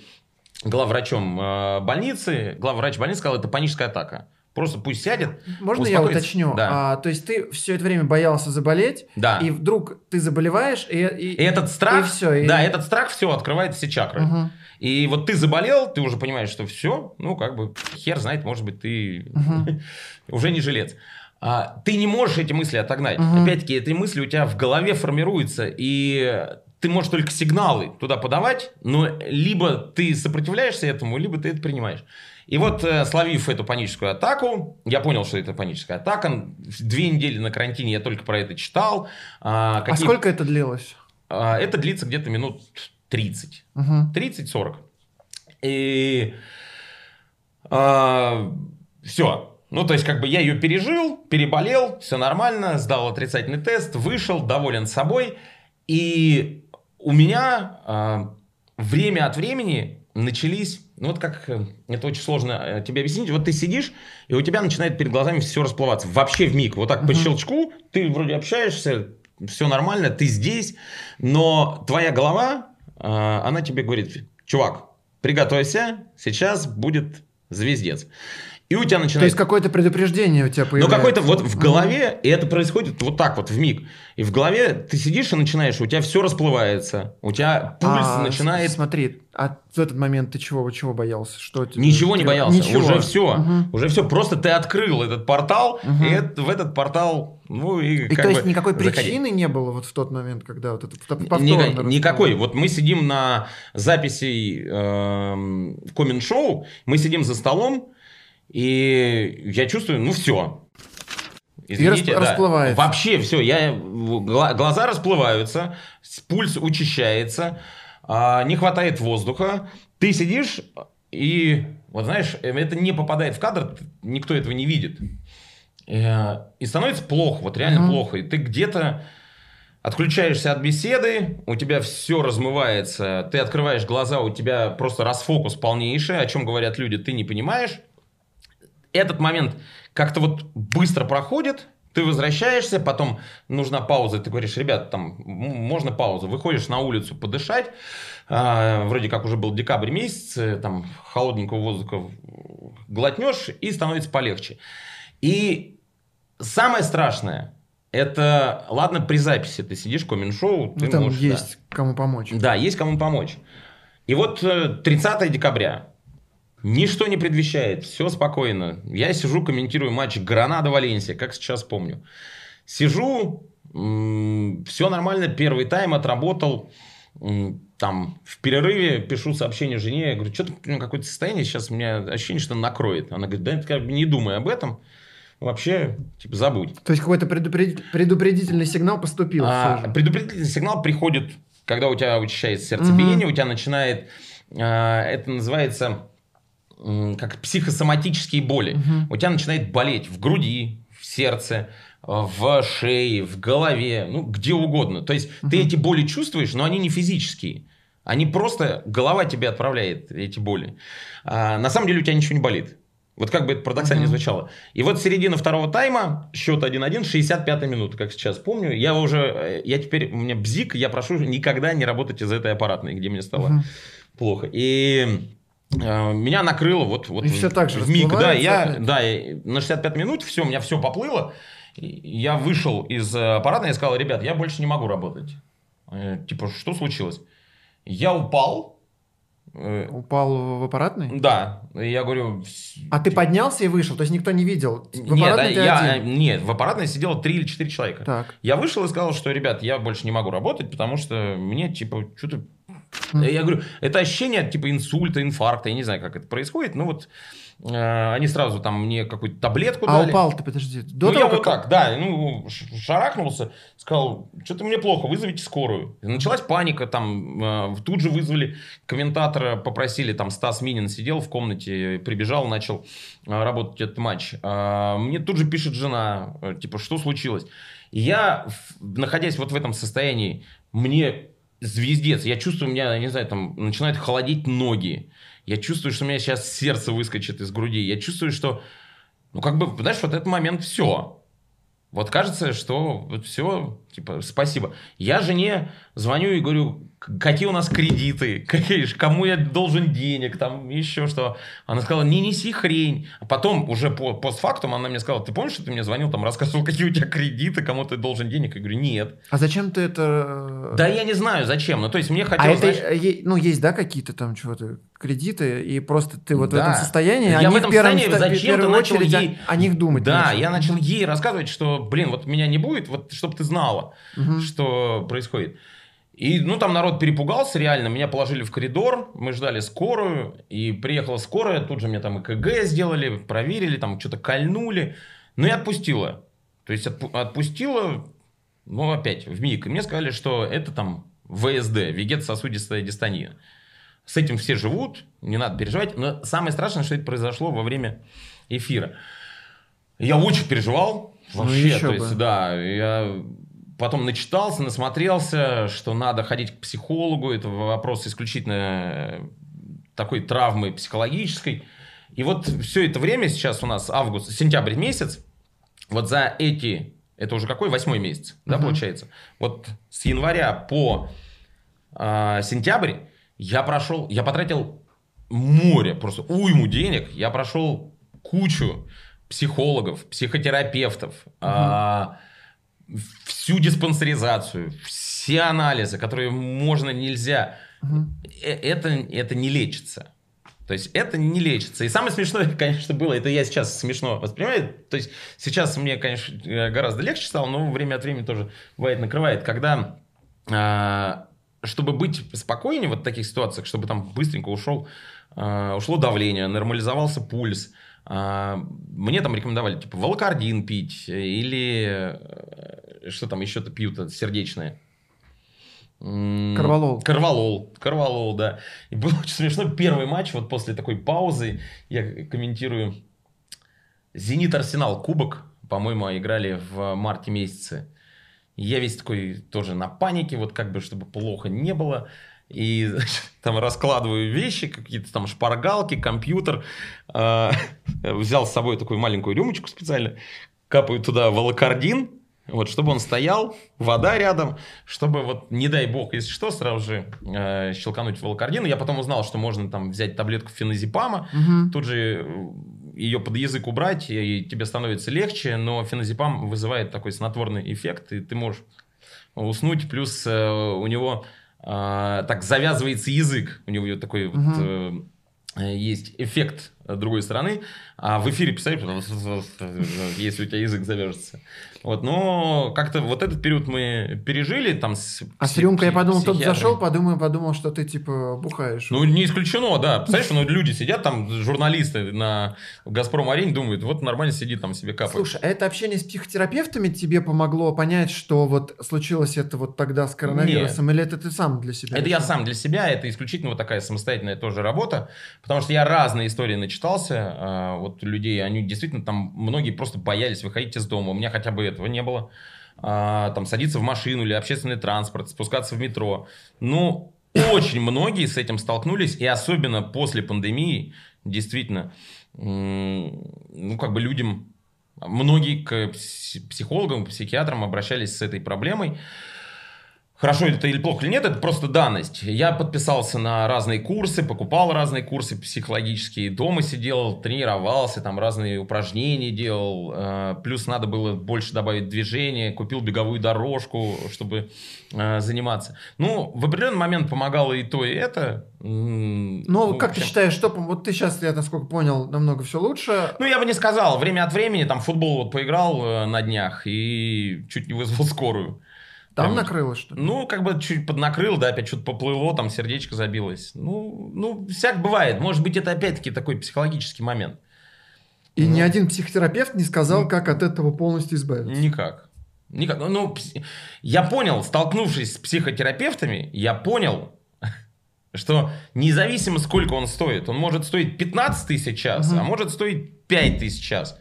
главврачом э, больницы. Главврач больницы сказал, это паническая атака. Просто пусть сядет. Можно я уточню? Да. А, то есть ты все это время боялся заболеть, Да. и вдруг ты заболеваешь, и, и- И этот страх, и всё, и- да, этот страх все открывает все чакры. Мгм. И вот ты заболел, ты уже понимаешь, что все, ну как бы хер знает, может быть ты уже не жилец. А, ты не можешь эти мысли отогнать. Мгм. Опять-таки, эти мысли у тебя в голове формируются, и ты можешь только сигналы туда подавать, но либо ты сопротивляешься этому, либо ты это принимаешь. И вот, э, словив эту паническую атаку, я понял, что это паническая атака. Две недели на карантине я только про это читал. А, А какие- сколько это длилось? а, это длится где-то минут 30. Мгм. 30-40. И все. Ну, то есть, как бы я ее пережил, переболел, все нормально, сдал отрицательный тест, вышел, доволен собой. И у меня а, время от времени начались, ну вот как, э, это очень сложно э, тебе объяснить, вот ты сидишь, и у тебя начинает перед глазами все расплываться, вообще в миг, вот так по щелчку, ты вроде общаешься, все нормально, ты здесь, но твоя голова, а, она тебе говорит, чувак, приготовься, сейчас будет звездец. И у тебя То начинает... есть какое-то предупреждение у тебя Ну, появляется? какой-то вот в голове, и это происходит вот так вот в миг. И в голове ты сидишь и начинаешь, у тебя все расплывается, у тебя пульс А, начинает... Смотри, а в этот момент ты чего, чего боялся? Что тебе- Ничего не боялся, Ничего. уже все, Мгм. уже все, просто ты открыл этот портал, Мгм. и это- в этот портал, ну и, И то есть никакой заходи. причины не было вот в тот момент, когда вот это повторно рассказывал? никакой. Вот мы сидим на записи эм, в коммент-шоу, мы сидим за столом, и я чувствую, ну все. расп- расплывается. Вообще все, я, гла- глаза расплываются, пульс учащается, а, не хватает воздуха. Ты сидишь, и вот знаешь, э, это не попадает в кадр, никто этого не видит. Э, И становится плохо, вот реально Мгм. плохо. И ты где-то отключаешься от беседы, у тебя все размывается, ты открываешь глаза, у тебя просто расфокус полнейший, о чем говорят люди, ты не понимаешь. Этот момент как-то вот быстро проходит, ты возвращаешься, потом нужна пауза, ты говоришь, ребят, там можно паузу, выходишь на улицу подышать, а, вроде как уже был декабрь месяц, э, там холодненького воздуха глотнешь и становится полегче. И самое страшное, это, ладно, при записи ты сидишь, коммент-шоу, ты Ну, там можешь, да. есть кому помочь. Да, есть кому помочь. И вот э, 30 декабря. Ничто не предвещает, все спокойно. Я сижу, комментирую матч Гранада-Валенсия, как сейчас помню. Сижу, все нормально, первый тайм отработал. Там в перерыве пишу сообщение жене, я говорю, что-то какое-то состояние, сейчас у меня ощущение, что накроет. Она говорит, да как бы не думай об этом, вообще, типа, забудь. То есть какой-то предупредитель- предупредительный сигнал поступил. А, предупредительный сигнал приходит, когда у тебя учащается сердцебиение, у тебя начинает, а, это называется как психосоматические боли. У тебя начинает болеть в груди, в сердце, а, в шее, в голове, ну где угодно. То есть ты эти боли чувствуешь, но они не физические. Они просто, голова тебе отправляет эти боли. А, на самом деле у тебя ничего не болит. Вот как бы это парадоксально не звучало. И вот середина второго тайма, счет 1-1, 65 минута, как сейчас помню. Я уже, э, я теперь, у меня бзик, я прошу никогда не работать из этой аппаратной, где мне стало Мгм. плохо. И э, меня накрыло вот, вот И всё так же в миг. Да, я, да, на 65 минут все, у меня все поплыло. Я вышел из э, аппаратной и сказал, ребят, я больше не могу работать. Э, Типа, что случилось? Я упал. э, Упал в аппаратный? Да, я говорю... «Вс- А ты поднялся и вышел, то есть никто не видел? В Нет, да, я, один? нет, в аппаратной сидело 3 или 4 человека. Так. Я вышел и сказал, что, ребят, я больше не могу работать, потому что мне, типа, что-то... Я говорю, это ощущение, типа, инсульта, инфаркта, я не знаю, как это происходит, ну вот э, они сразу там мне какую-то таблетку А дали. упал ты, подожди. До ну, того, я как- вот так, да, ну, шарахнулся, сказал, что-то мне плохо, вызовите скорую. Началась паника, там, э, тут же вызвали комментатора, попросили, там, Стас Минин сидел в комнате, прибежал, начал э, работать этот матч. А, Мне тут же пишет жена, э, типа, что случилось? И я, находясь вот в этом состоянии, мне звездец, я чувствую, у меня, не знаю, там, начинают холодеть ноги. Я чувствую, что у меня сейчас сердце выскочит из груди. Я чувствую, что, ну, как бы, знаешь, вот этот момент все. Вот кажется, что вот все, типа, спасибо. Я жене звоню и говорю, какие у нас кредиты, какие, кому я должен денег, там еще что. Она сказала, не неси хрень. А потом, уже по, постфактум, она мне сказала, ты помнишь, что ты мне звонил, там, рассказывал, какие у тебя кредиты, кому ты должен денег? Я говорю, нет. А зачем ты это... Да я не знаю, зачем. Ну, то есть, мне А хотелось... это, знаешь, ну, есть, да, какие-то там чего-то кредиты, и просто ты вот в Да. этом состоянии, Я в этом состоянии ста- в зачем-то первую начал очередь о- ей- о, них думать. Да, начал. я начал ей рассказывать, что, блин, вот меня не будет, вот чтобы ты знала, что происходит. И, ну, там народ перепугался реально, меня положили в коридор, мы ждали скорую, и приехала скорая, тут же мне там ЭКГ сделали, проверили, там что-то кольнули, ну и отпустила. То есть отпу- отпустила, ну, опять, в МИГ. И мне сказали, что это там ВСД, вегетососудистая дистония. С этим все живут, не надо переживать. Но самое страшное, что это произошло во время эфира. Я очень переживал. Ну, Вообще, еще то есть, бы. да, я потом начитался, насмотрелся, что надо ходить к психологу. Это вопрос исключительно э, такой травмы психологической. И вот все это время, сейчас у нас август, сентябрь месяц, вот за эти, это уже какой, восьмой месяц, да, Мгм. получается? Вот с января по а, сентябрь я прошел, я потратил море, просто уйму денег, я прошел кучу психологов, психотерапевтов, а, всю диспансеризацию, все анализы, которые можно, нельзя. Э, Это, это не лечится. То есть это не лечится. И самое смешное, конечно, было, это я сейчас смешно воспринимаю. То есть сейчас мне, конечно, э, гораздо легче стало, но время от времени тоже бывает накрывает. Когда, а, чтобы быть спокойнее в вот таких ситуациях, чтобы там быстренько ушел, а, ушло давление, нормализовался пульс, мне там рекомендовали типа волокардин пить или э, что там еще-то пьют сердечное. М, Корвалол. Корвалол. Корвалол, да. И был очень смешно. Первый матч, вот после такой паузы, я комментирую. Зенит Арсенал Кубок, по-моему, играли в марте месяце. Я весь такой тоже на панике, вот как бы, чтобы плохо не было. И значит, там раскладываю вещи, какие-то там шпаргалки, компьютер. А, Взял с собой такую маленькую рюмочку специально. Капаю туда волокардин, вот, чтобы он стоял, вода рядом, чтобы вот, не дай бог, если что, сразу же э, щелкануть волокардин. Я потом узнал, что можно там взять таблетку феназепама, Мгм. тут же ее под язык убрать, и тебе становится легче, но феназепам вызывает такой снотворный эффект, и ты можешь уснуть, плюс э, у него э, так завязывается язык, у него такой вот Мгм. э, есть эффект другой стороны, а в эфире писать, если у тебя язык завяжется. Вот, но как-то вот этот период мы пережили там с А с рюмкой я подумал, тот зашел, подумал, подумал, что ты типа бухаешь. Ну, не исключено, да. Представляешь, ну, люди сидят там, журналисты на Газпром-арене думают, вот нормально сидит там себе капает. Слушай, а это общение с психотерапевтами тебе помогло понять, что вот случилось это вот тогда с коронавирусом, или это ты сам для себя? Это я сам для себя, это исключительно вот такая самостоятельная тоже работа, потому что я разные истории начитался, а, вот людей, они действительно там, многие просто боялись выходить из дома, у меня хотя бы этого не было, А, там садиться в машину или общественный транспорт, спускаться в метро, ну, очень многие с этим столкнулись, и особенно после пандемии, действительно, ну, как бы людям, многие к пси- психологам, психиатрам обращались с этой проблемой, Хорошо это или плохо или нет, это просто данность. Я подписался на разные курсы, покупал разные курсы психологические, дома сидел, тренировался, там разные упражнения делал. э, Плюс надо было больше добавить движения, купил беговую дорожку, чтобы э, заниматься. Ну, в определенный момент помогало и то, и это. Ну, в как ты считаешь, что... Вот ты сейчас, я насколько понял, намного все лучше. Ну, я бы не сказал. Время от времени там футбол вот поиграл э, на днях и чуть не вызвал скорую. Там накрыло, что ли? Ну, как бы чуть поднакрыл, да, опять что-то поплыло, там сердечко забилось. Ну, ну, всяк бывает. Может быть, это опять-таки такой психологический момент. И ну. ни один психотерапевт не сказал, как от этого полностью избавиться. Никак. Никак. Ну, Ну, я понял, столкнувшись с психотерапевтами, я понял, что независимо сколько он стоит, он может стоить 15 тысяч час, Мгм. а может стоить 5 тысяч час.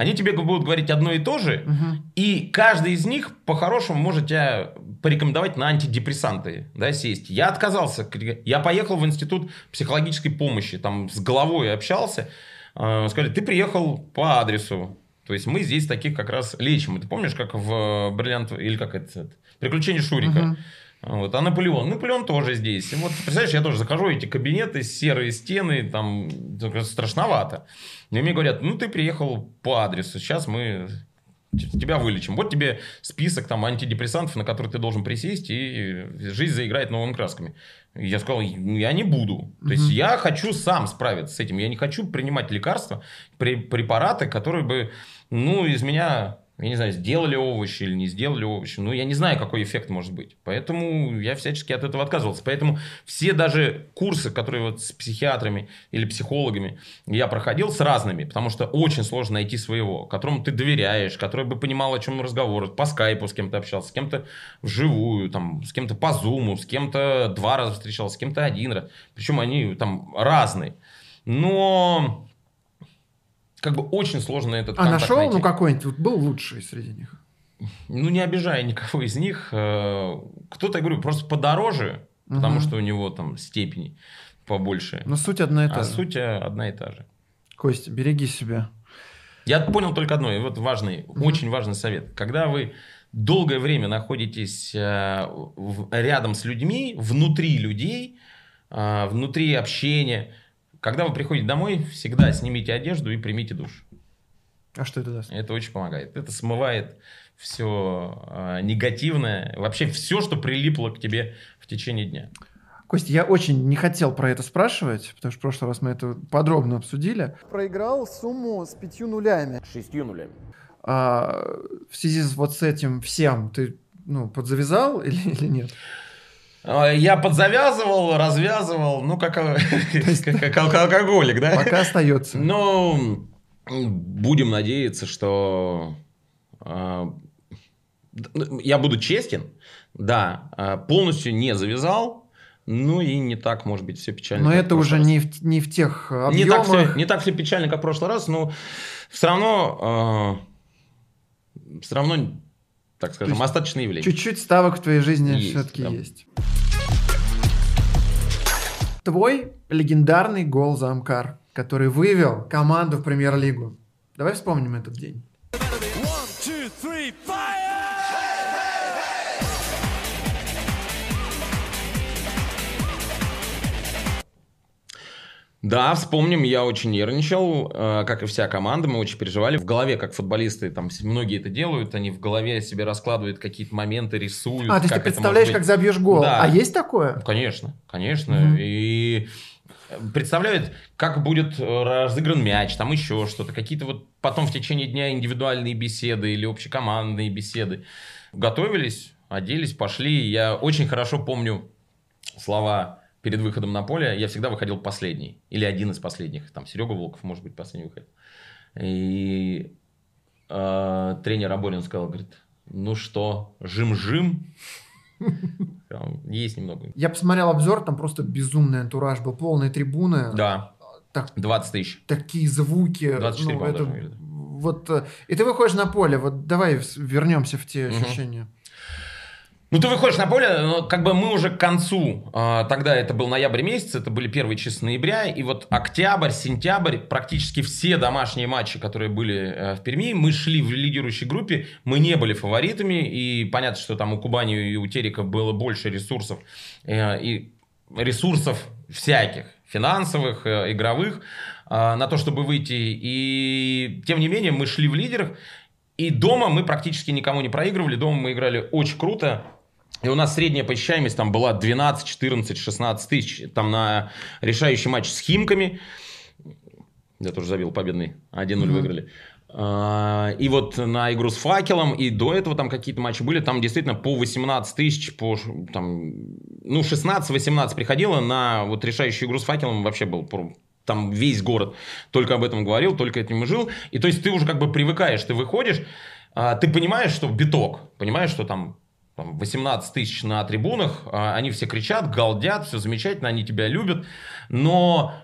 Они тебе будут говорить одно и то же, Мгм. И каждый из них по-хорошему может тебя порекомендовать на антидепрессанты, да, сесть. Я отказался. Я поехал в институт психологической помощи, там с головой общался. Э, Сказали, ты приехал по адресу. То есть мы здесь таких как раз лечим. Ты помнишь, как в бриллиант или как это, это «Приключения Шурика»? Вот. А Наполеон? Наполеон тоже здесь. И вот, представляешь, я тоже захожу, эти кабинеты, серые стены, там страшновато. И мне говорят, ну, ты приехал по адресу, сейчас мы тебя вылечим. Вот тебе список там антидепрессантов, на которые ты должен присесть, и жизнь заиграет новыми красками. Я сказал, я не буду. То есть я хочу сам справиться с этим. Я не хочу принимать лекарства, пре- препараты, которые бы, ну, из меня я не знаю, сделали овощи или не сделали овощи. Ну, я не знаю, какой эффект может быть. Поэтому я всячески от этого отказывался. Поэтому все даже курсы, которые вот с психиатрами или психологами я проходил с разными, потому что очень сложно найти своего, которому ты доверяешь, который бы понимал, о чем разговор, по скайпу с кем-то общался, с кем-то вживую, там, с кем-то по зуму, с кем-то два раза встречался, с кем-то один раз. Причем они там разные. Но как бы очень сложно этот А нашел, найти. ну какой-нибудь вот был лучший среди них? Ну, не обижая никого из них. э, Кто-то, я говорю, просто подороже, потому Мгм. что у него там степени побольше. Но суть одна и та а же. суть э, одна и та же. Костя, береги себя. Я понял только одно, и вот важный, очень важный совет. Когда вы долгое время находитесь э, рядом с людьми, внутри людей, внутри общения, когда вы приходите домой, всегда снимите одежду и примите душ. А что это даст? Это очень помогает. Это смывает все негативное, вообще все, что прилипло к тебе в течение дня. Костя, я очень не хотел про это спрашивать, потому что в прошлый раз мы это подробно обсудили. Проиграл сумму с пятью нулями. Шестью нулями. А в связи с вот с этим всем ты ну, подзавязал или, или нет? А, Я подзавязывал, развязывал, ну, как, э, как, как алкоголик, да? Пока остается. Ну, будем надеяться, что д- я буду честен, да, а, полностью не завязал, ну и не так, может быть, все печально. Но это уже раз. не в, не в тех не так, объемах. все, не так все печально, как в прошлый раз, но все равно, все равно, так скажем, есть остаточное явление. Чуть-чуть ставок в твоей жизни Есть, все-таки да. есть. Твой легендарный гол за Амкар, который вывел команду в премьер-лигу. Давай вспомним этот день. Да, вспомним, я очень нервничал, э, как и вся команда, мы очень переживали. В голове, как футболисты, там многие это делают, они в голове себе раскладывают какие-то моменты, рисуют. А, то есть ты представляешь, как забьешь гол. Да. А есть такое? Ну, Конечно, конечно. Мгм. И представляют, как будет э, разыгран мяч, там еще что-то, какие-то вот потом в течение дня индивидуальные беседы или общекомандные беседы. Готовились, оделись, пошли. Я очень хорошо помню слова перед выходом на поле. Я всегда выходил последний. Или один из последних. Там Серега Волков, может быть, последний выходил. И э, тренер Аборин сказал, говорит, ну что, жим-жим? Есть немного. Я посмотрел обзор, там просто безумный антураж был, полные трибуны. Да, Так, 20 тысяч. такие звуки. 24, ну, это даже вот, э, и ты выходишь на поле, вот давай вернемся в те Мгм. ощущения. Ну, ты выходишь на поле, но как бы мы уже к концу, а, тогда это был ноябрь месяц, это были первые часы ноября, и вот октябрь, сентябрь, практически все домашние матчи, которые были э, в Перми, мы шли в лидирующей группе, мы не были фаворитами, и понятно, что там у Кубани и у Терека было больше ресурсов, э, и ресурсов всяких, финансовых, э, игровых, а, на то, чтобы выйти, и тем не менее мы шли в лидерах, и дома мы практически никому не проигрывали. Дома мы играли очень круто. И у нас средняя посещаемость там была 12, 14, 16 тысяч. Там на решающий матч с Химками. Я тоже забил победный. 1-0 Мгм. выиграли. А, И вот на игру с факелом, и до этого там какие-то матчи были, там действительно по 18 тысяч, по там, ну 16-18 приходило на вот решающую игру с факелом, вообще был там весь город только об этом говорил, только этим и жил. И то есть ты уже как бы привыкаешь, ты выходишь, а, ты понимаешь, что биток, понимаешь, что там там 18 тысяч на трибунах, а, они все кричат, галдят, все замечательно, они тебя любят, но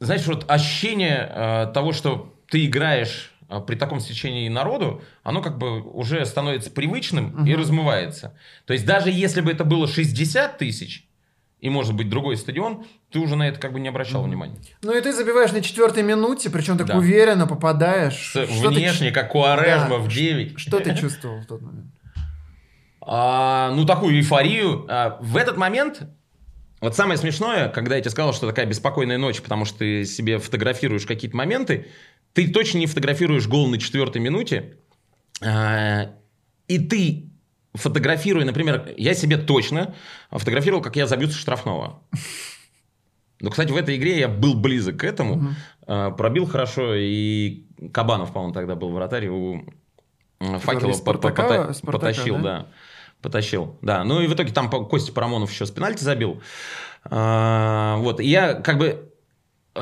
знаешь, вот ощущение э, того, что ты играешь э, при таком стечении народу, оно как бы уже становится привычным и Мгм. размывается. То есть даже если бы это было 60 тысяч, и может быть другой стадион, ты уже на это как бы не обращал внимания. Ну и ты забиваешь на четвертой минуте, причем так Да. уверенно попадаешь. С- Что ты внешне, ч- как Куарежма Да. в 9. Что ты чувствовал в тот момент? А, ну, такую эйфорию. А, в этот момент, вот самое смешное, когда я тебе сказал, что такая беспокойная ночь, потому что ты себе фотографируешь какие-то моменты, ты точно не фотографируешь гол на четвертой минуте, а, и ты фотографируя, например, я себе точно фотографировал, как я забью со штрафного. Ну, кстати, в этой игре я был близок к этому. А, Пробил хорошо, и Кабанов, по-моему, тогда был вратарь у Факела из по- по- «Спартака», пота- «Спартака», потащил, да? да. Потащил, да. Ну и в итоге там Костя Парамонов еще с пенальти забил. А, вот, и я как бы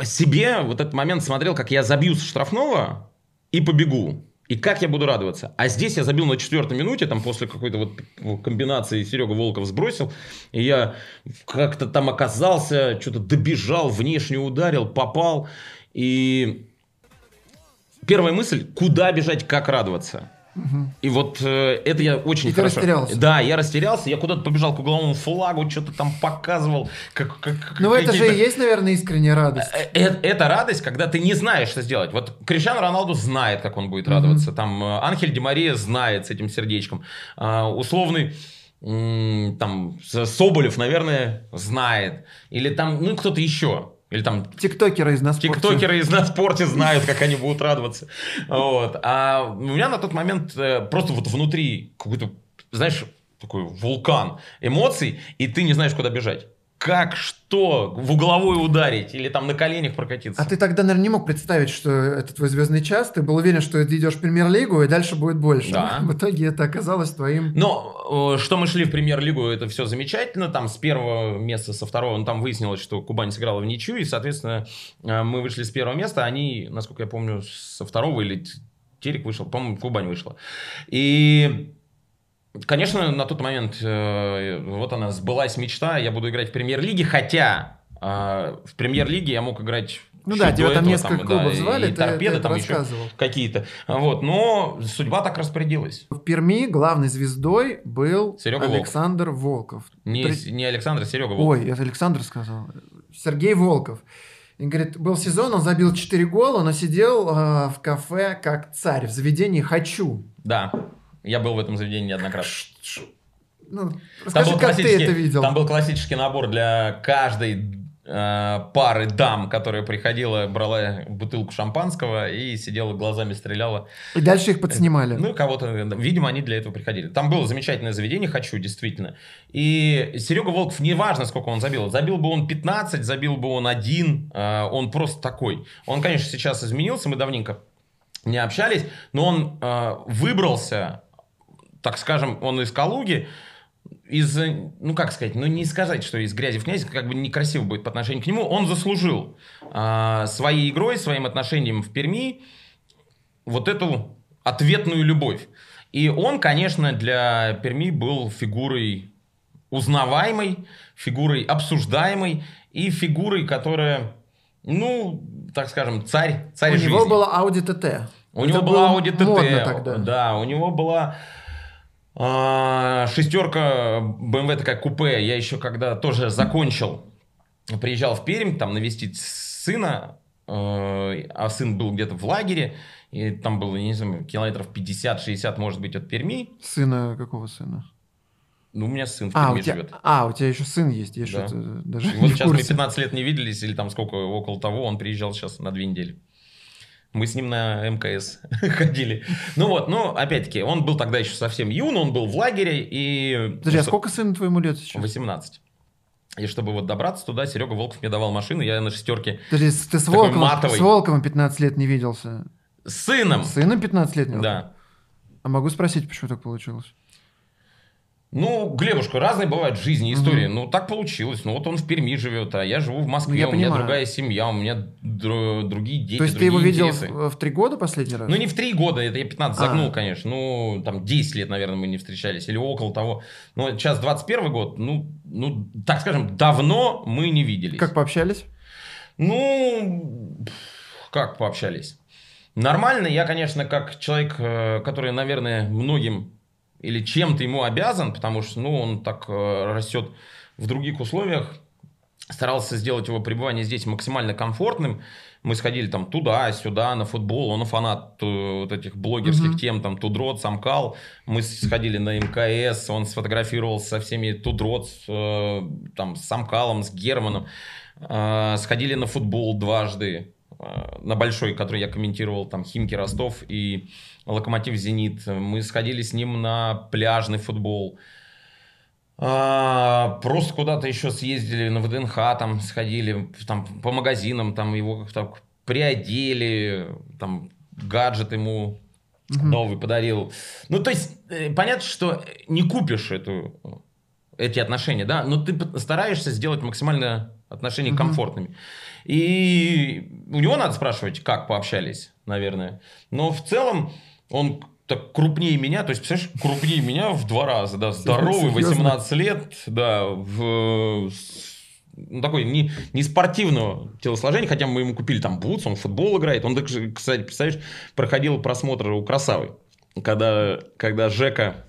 себе в этот момент смотрел, как я забью с штрафного и побегу. И как я буду радоваться. А здесь я забил на четвертой минуте, там после какой-то вот комбинации Серега Волков сбросил, и я как-то там оказался, что-то добежал, внешне ударил, попал. И первая мысль, куда бежать, как радоваться. И вот э, это я очень И ты хорошо. растерялся. Да, я растерялся, я куда-то побежал к угловому флагу, что-то там показывал. Как, как- Ну это же и есть, наверное, искренняя радость. Э, э, Это радость, когда ты не знаешь, что сделать. Вот Криштиану Роналду знает, как он будет радоваться. Там э, Анхель Ди Мария знает с этим сердечком. А, Условный там Соболев, наверное, знает. Или там, ну, кто-то еще. Или там Тиктокеры из нас Тиктокеры из нас спорте знают, как они будут радоваться. Вот. А у меня на тот момент э, просто вот внутри какой-то, знаешь, такой вулкан эмоций, и ты не знаешь, куда бежать. Как, что, в угловой ударить или там на коленях прокатиться. А ты тогда, наверное, не мог представить, что это твой звездный час. Ты был уверен, что ты идешь в премьер-лигу, и дальше будет больше. Да. В итоге это оказалось твоим... Но э, что мы шли в премьер-лигу, это все замечательно. Там с первого места, со второго, ну, там выяснилось, что Кубань сыграла в ничью, и, соответственно, э, мы вышли с первого места, они, насколько я помню, со второго или Терек вышел, по-моему, Кубань вышла. И Конечно, на тот момент э, вот она сбылась мечта, я буду играть в премьер-лиге, хотя э, в премьер-лиге я мог играть Ну да, тебя там этого, несколько клубов и- звали, и ты- торпеды ты там еще какие-то. Вот, но судьба так распорядилась. В Перми главной звездой был Серега Волков. Александр Волков. Не, При- не Александр, а Серега Волков. Ой, это Александр сказал. Сергей Волков. И говорит, был сезон, он забил 4 гола, но сидел э, в кафе как царь, в заведении «Хочу». Да, я был в этом заведении неоднократно. Ну, Там расскажи, был, как ты классический, это видел. там был классический набор для каждой э, пары дам, которая приходила, брала бутылку шампанского и сидела глазами стреляла. И дальше их подснимали. Ну, кого-то, видимо, они для этого приходили. Там было замечательное заведение, хочу, действительно. И Серега Волков, неважно, сколько он забил. Забил бы он 15, забил бы он один, э, он просто такой. Он, конечно, сейчас изменился, мы давненько не общались, но он э, выбрался, так скажем, он из Калуги, из, ну как сказать, ну не сказать, что из грязи в князь, как бы некрасиво будет по отношению к нему, он заслужил э, своей игрой, своим отношением в Перми вот эту ответную любовь. И он, конечно, для Перми был фигурой узнаваемой, фигурой обсуждаемой и фигурой, которая, ну, так скажем, царь, царь У жизни. него была Audi TT. У Это него была Audi TT. модно тогда. Да, у него была а, шестерка BMW такая купе. Я еще когда тоже закончил, приезжал в Пермь, там навестить сына, э, а сын был где-то в лагере, и там было, не знаю, километров 50-60, может быть, от Перми. Сына какого сына? Ну, у меня сын в А, Перми у тебя, живет. а, у тебя еще сын есть. Я Да. что-то даже вот сейчас мы курсе. 15 лет не виделись, или там сколько, около того, он приезжал сейчас на две недели. Мы с ним на МКС ходили. Ну вот, ну, опять-таки, он был тогда еще совсем юн, он был в лагере, и... Подожди, а сколько сыну твоему лет сейчас? 18. И чтобы вот добраться туда, Серега Волков мне давал машину, я на шестерке Подожди, с- ты с Волковым, матовый. с Волковым 15 лет не виделся. с сыном. С сыном 15 лет не виделся? Да. А могу спросить, почему так получилось? Ну, Глебушка, разные бывают жизни истории. Ну, так получилось. Ну, вот он в Перми живет, а я живу в Москве, Ну, я у меня понимаю. другая семья, у меня дру- другие дети, То есть ты его видел интересы. в, в три года последний раз? Ну, не в три года, это я 15 А. загнул, конечно. Ну, там 10 лет, наверное, мы не встречались, или около того. Но сейчас 21 год, ну, ну, так скажем, давно мы не виделись. Как пообщались? Ну, как пообщались? Нормально, я, конечно, как человек, э, который, наверное, многим или чем-то ему обязан, потому что, ну, он так э, растет в других условиях, старался сделать его пребывание здесь максимально комфортным. Мы сходили там туда, сюда, на футбол. Он фанат э, вот этих блогерских Мгм. тем, там Тудрот, Самкал. Мы сходили на МКС, он сфотографировался со всеми Тудрот, э, там, с Самкалом, с Германом. Э, Сходили на футбол дважды. Э, На большой, который я комментировал, там Химки Ростов и Локомотив Зенит. Мы сходили с ним на пляжный футбол. А, просто куда-то еще съездили на ВДНХ, там сходили, там по магазинам, там его как-то приодели, там гаджет ему Мгм. новый подарил. Ну, то есть, э, понятно, что не купишь эту, эти отношения, да, но ты стараешься сделать максимально отношения Мгм. комфортными. И у него надо спрашивать, как пообщались, наверное. Но в целом он так крупнее меня, то есть, представляешь, крупнее меня в два раза, да, здоровый, Серьезно? 18 лет, да, в, ну, такой не, не спортивного телосложения, хотя мы ему купили там бутс, он в футбол играет. Он даже, кстати, представляешь, проходил просмотр у Красавы, когда, когда Жека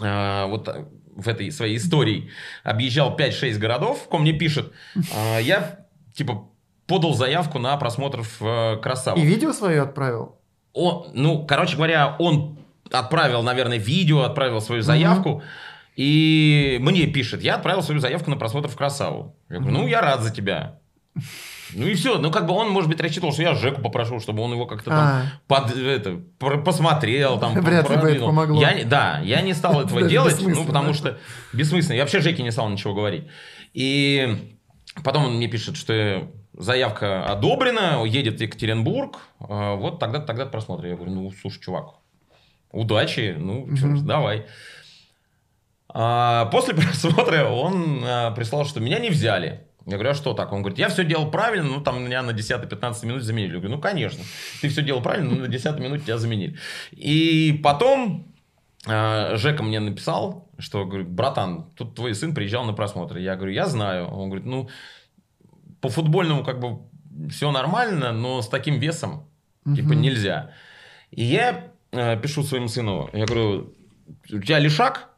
а, вот в этой своей истории объезжал 5-6 городов, ко мне пишет, а, я типа подал заявку на просмотр в э, Красаву. И видео свое отправил? Он, ну, короче говоря, он отправил, наверное, видео, отправил свою заявку. И мне пишет, я отправил свою заявку на просмотр в Красаву. Я говорю, ну, я рад за тебя. Ну и все. Ну, как бы он, может быть, рассчитывал, что я Жеку попрошу, чтобы он его как-то там А. под, это, посмотрел. Там, Вряд ли бы это помогло. Я, да, я не стал этого делать, ну, потому что бессмысленно. Я вообще Жеке не стал ничего говорить. И потом он мне пишет, что заявка одобрена, едет в Екатеринбург, а, вот тогда-то тогда просмотр. Я говорю, ну, слушай, чувак, удачи, ну, ж, Мгм. давай. А, после просмотра он а, прислал, что меня не взяли. Я говорю, а что так? Он говорит, я все делал правильно, ну там меня на 10-15 минут заменили. Я говорю, ну конечно, ты все делал правильно, но на 10 минут тебя заменили. И потом а, Жека мне написал, что, говорит, братан, тут твой сын приезжал на просмотр. Я говорю, я знаю. Он говорит, ну, по футбольному как бы все нормально, но с таким весом типа Мгм. нельзя. И я э, пишу своему сыну, я говорю, у тебя лишак?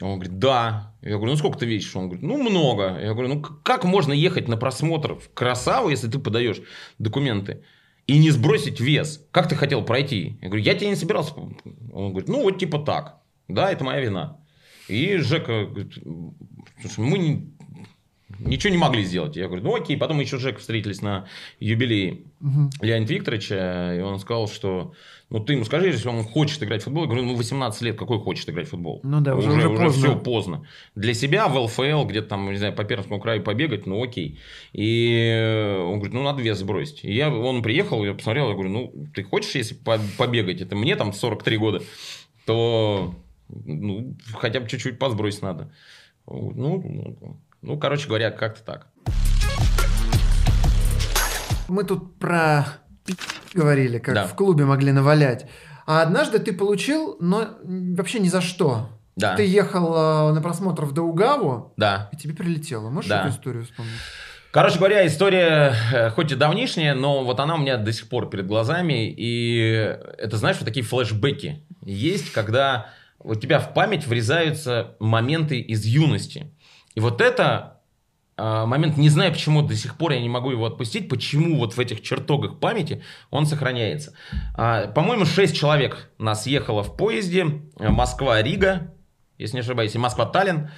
Он говорит, да. Я говорю, ну сколько ты весишь? Он говорит, ну много. Я говорю, ну как можно ехать на просмотр в Красаву, если ты подаешь документы, и не сбросить вес? Как ты хотел пройти? Я говорю, я тебя не собирался. Он говорит, ну вот типа так. Да, это моя вина. И Жека говорит, слушай, мы не- ничего не могли сделать. Я говорю, ну окей. Потом мы еще с Жекой встретились на юбилее Мгм. Леонида Викторовича, и он сказал, что ну ты ему скажи, если он хочет играть в футбол. Я говорю, ну 18 лет, какой хочет играть в футбол? Ну да, уже- уже поздно. все поздно. Для себя в ЛФЛ, где-то там, не знаю, по Пермскому краю побегать, ну окей. И он говорит, ну надо вес сбросить. И я, он приехал, я посмотрел, я говорю, ну ты хочешь, если по- побегать, это мне там 43 года, то ну, хотя бы чуть-чуть посбросить надо. Говорит, Ну, ну, короче говоря, как-то так. Мы тут про говорили, как Да. в клубе могли навалять. А однажды ты получил, но вообще ни за что. Да. Ты ехал на просмотр в Даугаву, Да. и тебе прилетело. Можешь Да. эту историю вспомнить? Короче говоря, история э, хоть и давнишняя, но вот она у меня до сих пор перед глазами. И это, знаешь, вот такие флешбеки есть, когда у тебя в память врезаются моменты из юности. И вот это э, момент, не знаю почему до сих пор я не могу его отпустить, почему вот в этих чертогах памяти он сохраняется. А, По-моему, 6 человек нас ехало в поезде э, Москва-Рига, если не ошибаюсь, и Москва-Таллин.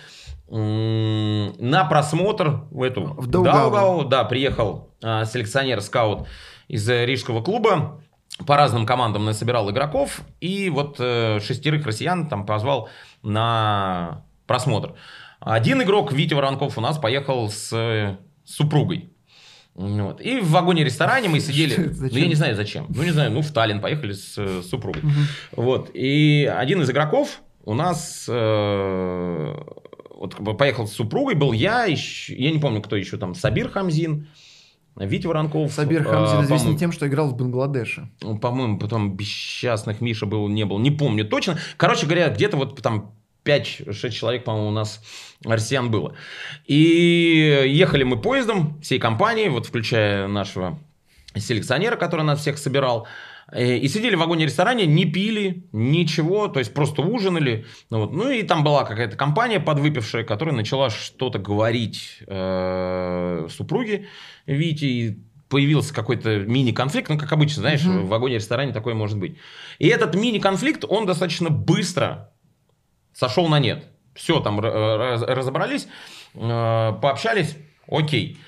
На просмотр в эту В Даугаву. Даугаву, да, приехал а, селекционер-скаут из э, рижского клуба. По разным командам насобирал игроков. И вот э, шестерых россиян там позвал на просмотр. Один игрок, Витя Воронков, у нас поехал с э, супругой. Вот. И в вагоне-ресторане мы сидели. Ну, я не знаю зачем. Ну, не знаю, ну, в Таллин поехали с э, супругой. Вот. И один из игроков у нас э, вот поехал с супругой, был я, ещё- я не помню, кто еще там, Сабир Хамзин, Витя Воронков. Сабир Хамзин известен тем, что играл в Бангладеше. ну, По-моему, потом бесчастных Миша был, не был, не помню точно. Короче говоря, где-то вот там 5-6 человек, по-моему, у нас россиян было. И ехали мы поездом всей компанией, вот включая нашего селекционера, который нас всех собирал. Э, И сидели в вагоне-ресторане, не пили, ничего, то есть просто ужинали. Ну, вот. ну и там была какая-то компания подвыпившая, которая начала что-то говорить э, супруге Вити, и появился какой-то мини-конфликт, ну, как обычно, знаешь, в вагоне-ресторане такое может быть. И этот мини-конфликт, он достаточно быстро сошел на нет. Все, там ра- раз- разобрались, э, пообщались, окей.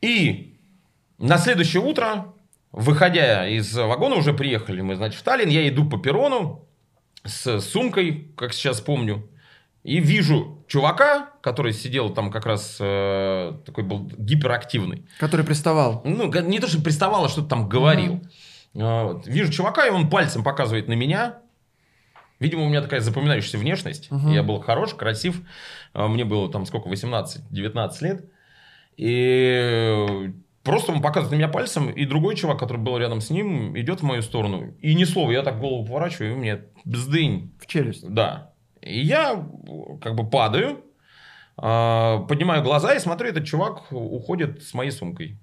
И на следующее утро, выходя из вагона, уже приехали мы, значит, в Таллин, я иду по перрону с сумкой, как сейчас помню, и вижу чувака, который сидел там как раз э, такой был гиперактивный. Который приставал. Ну, не то, что приставал, а что-то там говорил. А, вот. Вижу чувака, и он пальцем показывает на меня. Видимо, у меня такая запоминающаяся внешность. Я был хорош, красив. А, Мне было там сколько, 18-19 лет. И просто он показывает на меня пальцем, и другой чувак, который был рядом с ним, идет в мою сторону. И ни слова, я так голову поворачиваю, и мне бздынь. В челюсть. Да. И я э, как бы падаю, а, поднимаю глаза и смотрю, этот чувак уходит с моей сумкой.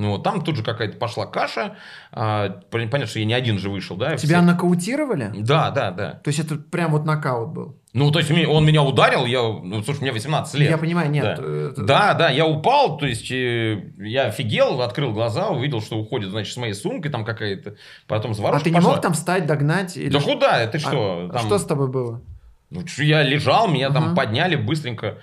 Ну, там тут же какая-то пошла каша. а, пон- понятно, что я не один же вышел, да. Тебя все- нокаутировали? Да, да, да. То есть это прям вот нокаут был? Ну, то есть он меня ударил, я, ну, слушай, мне 18 лет. Я понимаю, нет. Да. э, это- Да, да, я упал, то есть э, я офигел, открыл глаза, увидел, что уходит, значит, с моей сумкой там какая-то, потом А заварушка ты не пошла. мог там встать, догнать? Или... Да куда? Это А, что? а Там- Что с тобой было? Ну, чё, я лежал, меня там Ага. подняли быстренько,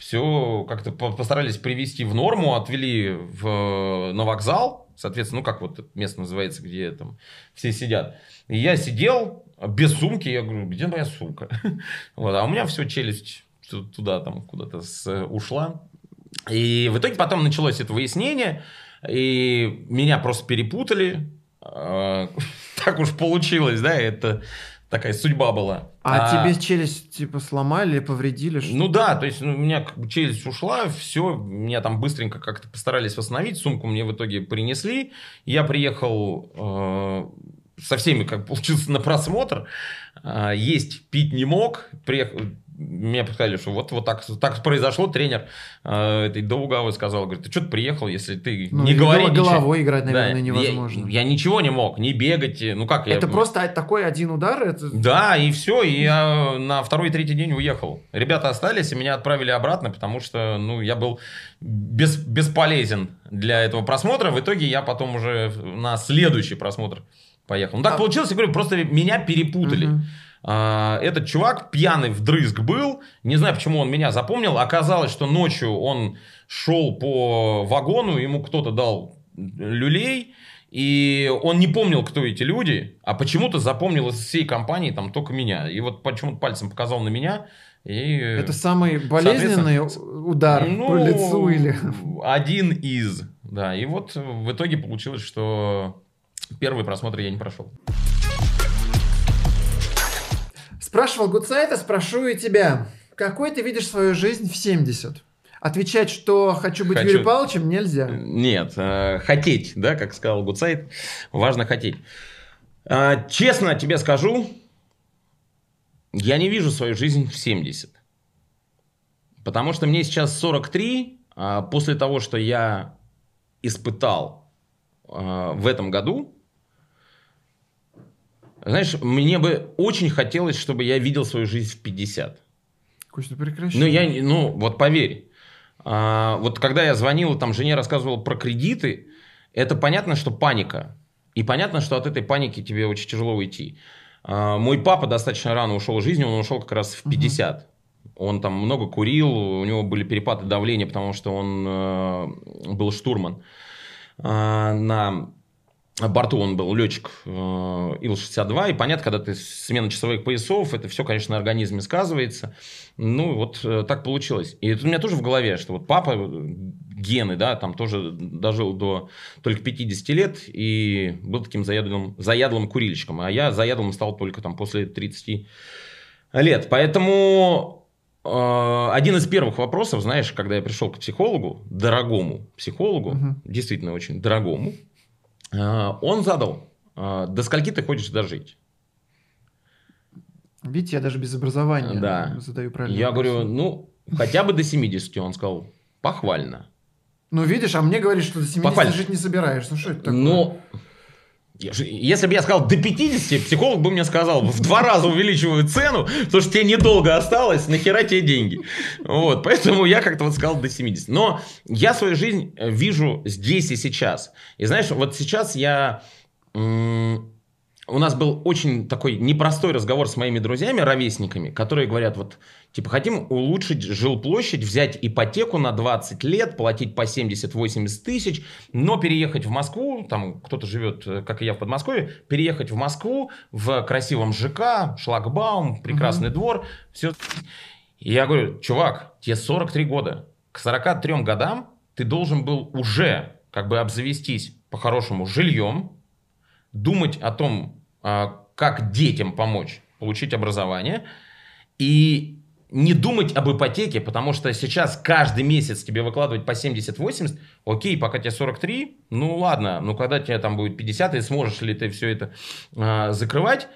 все как-то по- постарались привести в норму, отвели в, на вокзал, соответственно, ну, как вот место называется, где там все сидят. И я сидел без сумки, я говорю, где моя сумка? Вот, а у меня все, челюсть ту- туда там куда-то с- ушла. И в итоге потом началось это выяснение, и меня просто перепутали. А, Так уж получилось, да, это такая судьба была. А, тебе челюсть типа сломали или повредили? Что? Ну да, то есть ну, у меня как бы челюсть ушла, все, меня там быстренько как-то постарались восстановить, сумку мне в итоге принесли, я приехал э, со всеми, как получился, на просмотр, Э, есть пить не мог, приехал, мне сказали, что вот, вот так, так произошло, тренер э, этой Даугавы сказал, говорит, ты что ты приехал, если ты Ну, не говори ничего?» головой играть, наверное, Да, я- невозможно. Я, ничего не мог, не бегать, ну как я... это просто такой один удар? Это... Да, и все, и я на второй, третий день уехал. Ребята остались, и меня отправили обратно, потому что, ну, я был бес- бесполезен для этого просмотра. В итоге я потом уже на следующий просмотр поехал. Ну, так А- получилось, я говорю, просто меня перепутали. Мгм. А, этот чувак пьяный вдрызг был, не знаю, почему он меня запомнил. Оказалось, что ночью он шел по вагону, ему кто-то дал люлей, и он не помнил, кто эти люди, а почему-то запомнил из всей компании там только меня. И вот почему-то пальцем показал на меня. И... Это самый болезненный удар ну, по лицу или... Один из. Да, и вот в итоге получилось, что первый просмотр я не прошел. Спрашивал Гудсайта, спрошу и тебя. Какой ты видишь свою жизнь в 70? Отвечать, что хочу быть Хочу. Юрием Павловичем, нельзя. Нет, э, хотеть, да, как сказал Гудсайт, важно хотеть. А, честно тебе скажу, я не вижу свою жизнь в 70. Потому что мне сейчас 43, а после того, что я испытал а, в этом году, знаешь, мне бы очень хотелось, чтобы я видел свою жизнь в 50. Костя, прекращай. Ну, я, ну, вот поверь. А, вот когда я звонил, там, жене рассказывал про кредиты, это понятно, что паника. И понятно, что от этой паники тебе очень тяжело уйти. А, мой папа достаточно рано ушел из жизни, он ушел как раз в 50. Он там много курил, у него были перепады давления, потому что он э, был штурман. А, на борту он был летчик э, Ил-62, и понятно, когда ты смена часовых поясов, это все, конечно, на организме сказывается. Ну, вот э, так получилось. И это у меня тоже в голове, что вот папа, э, гены, да, там тоже дожил до только 50 лет и был таким заядлым, заядлым курильщиком. А я заядлым стал только там после 30 лет. Поэтому один из первых вопросов, знаешь, когда я пришел к психологу, дорогому психологу, Мгм. действительно очень дорогому, он задал, э, до скольки ты хочешь дожить? Видите, я даже без образования Да. задаю правильно. Я говорю, ну, хотя бы до 70. Он сказал, похвально. Ну, видишь, а мне говоришь, что до 70 Похвально. жить не собираешься. Ну, что это такое? Но Если бы я сказал до 50, психолог бы мне сказал, в два раза увеличиваю цену, потому что тебе недолго осталось, нахера тебе деньги. Вот, поэтому я как-то вот сказал до 70. Но я свою жизнь э, вижу здесь и сейчас. И знаешь, вот сейчас я у нас был очень такой непростой разговор с моими друзьями, ровесниками, которые говорят, вот, типа, хотим улучшить жилплощадь, взять ипотеку на 20 лет, платить по 70-80 тысяч, но переехать в Москву, там кто-то живет, э, как и я в Подмосковье, переехать в Москву в красивом ЖК, шлагбаум, прекрасный угу. двор, все. И я говорю, чувак, тебе 43 года, к 43 годам ты должен был уже как бы обзавестись по-хорошему жильем, думать о том, а, как детям помочь получить образование. И не думать об ипотеке, потому что сейчас каждый месяц тебе выкладывать по 70-80, окей, пока тебе 43, ну ладно, но когда тебе там будет 50, и сможешь ли ты все это э, закрывать,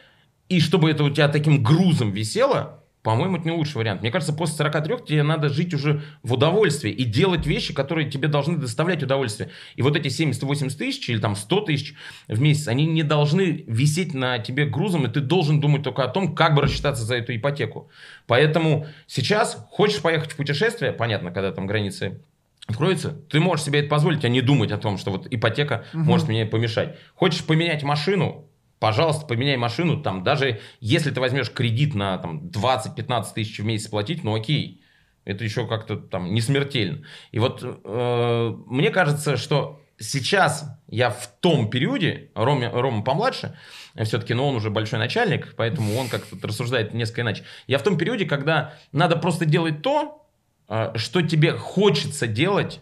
и чтобы это у тебя таким грузом висело, по-моему, это не лучший вариант. Мне кажется, после 43 тебе надо жить уже в удовольствии и делать вещи, которые тебе должны доставлять удовольствие. И вот эти 70-80 тысяч или там 100 тысяч в месяц, они не должны висеть на тебе грузом, и ты должен думать только о том, как бы рассчитаться за эту ипотеку. Поэтому сейчас хочешь поехать в путешествие, понятно, когда там границы откроются, ты можешь себе это позволить, а не думать о том, что вот ипотека угу. может мне помешать. Хочешь поменять машину, пожалуйста, поменяй машину, там, даже если ты возьмешь кредит на там, 20-15 тысяч в месяц платить, ну окей, это еще как-то там не смертельно. И вот э, мне кажется, что сейчас я в том периоде, Рома, Рома помладше, все-таки, но он уже большой начальник, поэтому он как-то рассуждает несколько иначе. Я в том периоде, когда надо просто делать то, э, что тебе хочется делать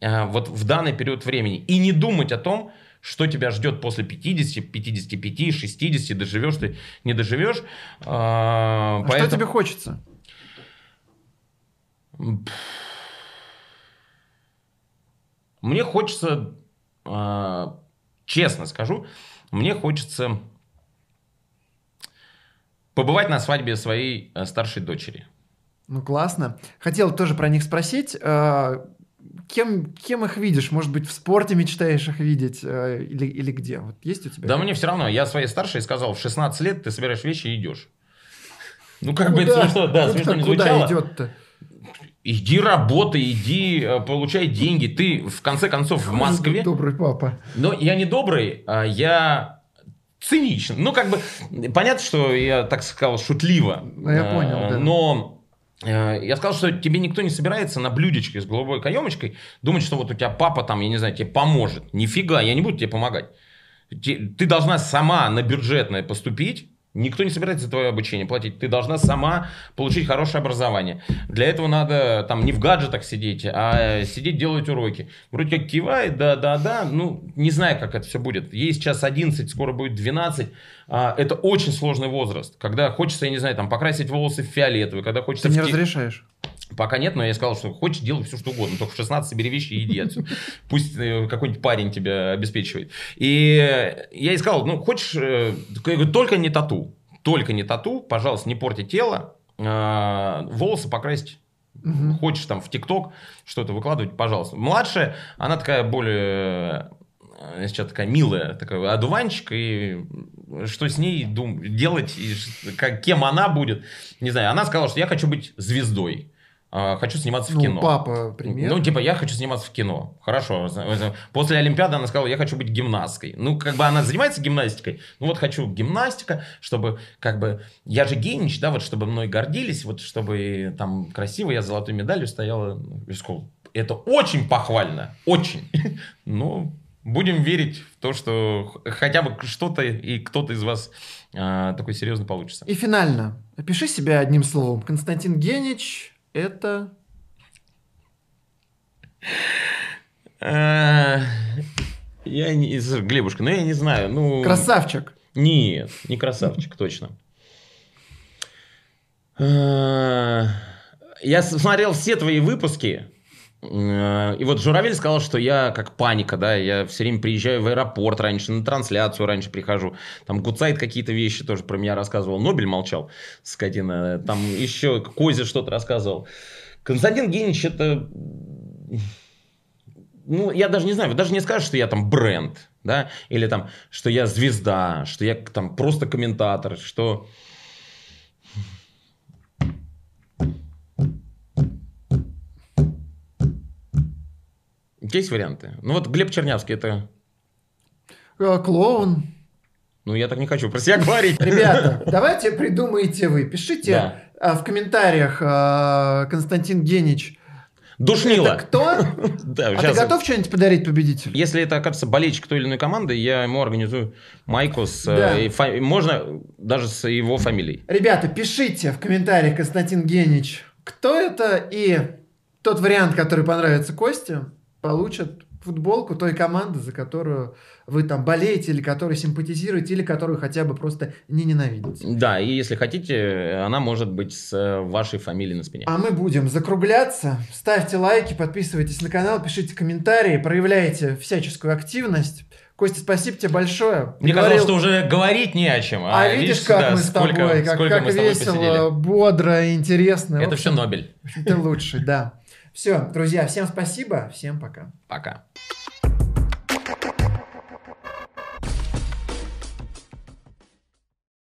э, вот в данный период времени, и не думать о том, что тебя ждет после 50, 55, 60, доживешь ты, не доживешь. А, а поэтому... что тебе хочется? Мне хочется, а, честно скажу, мне хочется побывать на свадьбе своей э, старшей дочери. Ну, классно. Хотел тоже про них спросить. А, кем, кем их видишь? Может быть, в спорте мечтаешь их видеть э, или, или где? Вот есть у тебя? Да мне все равно. Я своей старшей сказал, в 16 лет ты собираешь вещи и идешь. Ну, как бы это смешно, да, смешно не звучало. Куда идет-то? Иди работай, иди э, получай деньги. Ты, в конце концов, в Москве... Добрый папа. Но я не добрый, а я циничен. Ну, как бы, понятно, что я так сказал шутливо. Ну, я понял, э, да. Но я сказал, что тебе никто не собирается на блюдечке с голубой каемочкой думать, что вот у тебя папа там, я не знаю, тебе поможет. Нифига, я не буду тебе помогать. Ты должна сама на бюджетное поступить, Никто не собирается за твое обучение платить. Ты должна сама получить хорошее образование. Для этого надо там не в гаджетах сидеть, а сидеть делать уроки. Вроде как кивает, да, да, да. Ну, не знаю, как это все будет. Ей сейчас 11, скоро будет 12. А, это очень сложный возраст. Когда хочется, я не знаю, там покрасить волосы в фиолетовый, когда хочется... Ты не в... разрешаешь? Пока нет, но я сказал, что хочешь, делай все, что угодно. Только в 16 бери вещи и иди отсюда. Пусть э, какой-нибудь парень тебя обеспечивает. И я ей сказал, ну, хочешь, э, только не тату. Только не тату, пожалуйста, не порти тело. А, волосы покрасить Угу. Хочешь там в ТикТок что-то выкладывать, пожалуйста. Младшая, она такая более э, сейчас такая милая, такая одуванчик, и что с ней дум, делать, и как, кем она будет, не знаю. Она сказала, что я хочу быть звездой. А, хочу сниматься в ну, кино. папа, пример. Ну, типа, я хочу сниматься в кино. Хорошо. После Олимпиады она сказала, я хочу быть гимнасткой. Ну, как бы она занимается гимнастикой. Ну, вот хочу гимнастика, чтобы, как бы, я же генич, да, вот, чтобы мной гордились, вот, чтобы там красиво я золотой медалью стояла в школу. Это очень похвально. Очень. Ну, будем верить в то, что хотя бы что-то и кто-то из вас а, такой серьезный получится. И финально. Опиши себя одним словом. Константин Генич, это... Э, я не... Глебушка, ну я не знаю. Ну... Красавчик. Нет, не красавчик, точно. Э, я смотрел все твои выпуски, э, и вот Журавель сказал, что я как паника, да, я все время приезжаю в аэропорт раньше, на трансляцию раньше прихожу. Там Гуцайт какие-то вещи тоже про меня рассказывал. Нобель молчал, скотина. Там еще Кози что-то рассказывал. Константин Генич это... Ну, я даже не знаю, вы даже не скажете, что я там бренд. да, или там, что я звезда, что я там просто комментатор, что... Есть варианты? Ну вот Глеб Чернявский, это... Э, Клоун. Ну, я так не хочу про себя говорить. Ребята, давайте придумайте вы. Пишите Да. а, в комментариях, а, Константин Генич. Душнило. Это кто? Да, А ты готов что-нибудь подарить победителю? Если это окажется болельщик той или иной команды, я ему организую майку с... э, Да. и фа- Можно даже с его фамилией. Ребята, пишите в комментариях, Константин Генич, кто это, и тот вариант, который понравится Косте, получит футболку той команды, за которую вы там болеете, или которую симпатизируете, или которую хотя бы просто не ненавидите. Да, и если хотите, она может быть с э, вашей фамилией на спине. А мы будем закругляться. Ставьте лайки, подписывайтесь на канал, пишите комментарии, проявляйте всяческую активность. Костя, спасибо тебе большое. Мне Говорил- казалось, что уже говорить не о чем. А, видишь, как да, мы с сколько- тобой, как, сколько как мы с тобой весело, посидели. бодро, интересно. Это общем, все Нобель. Ты лучший, да. Все, друзья, всем спасибо, всем пока. Пока.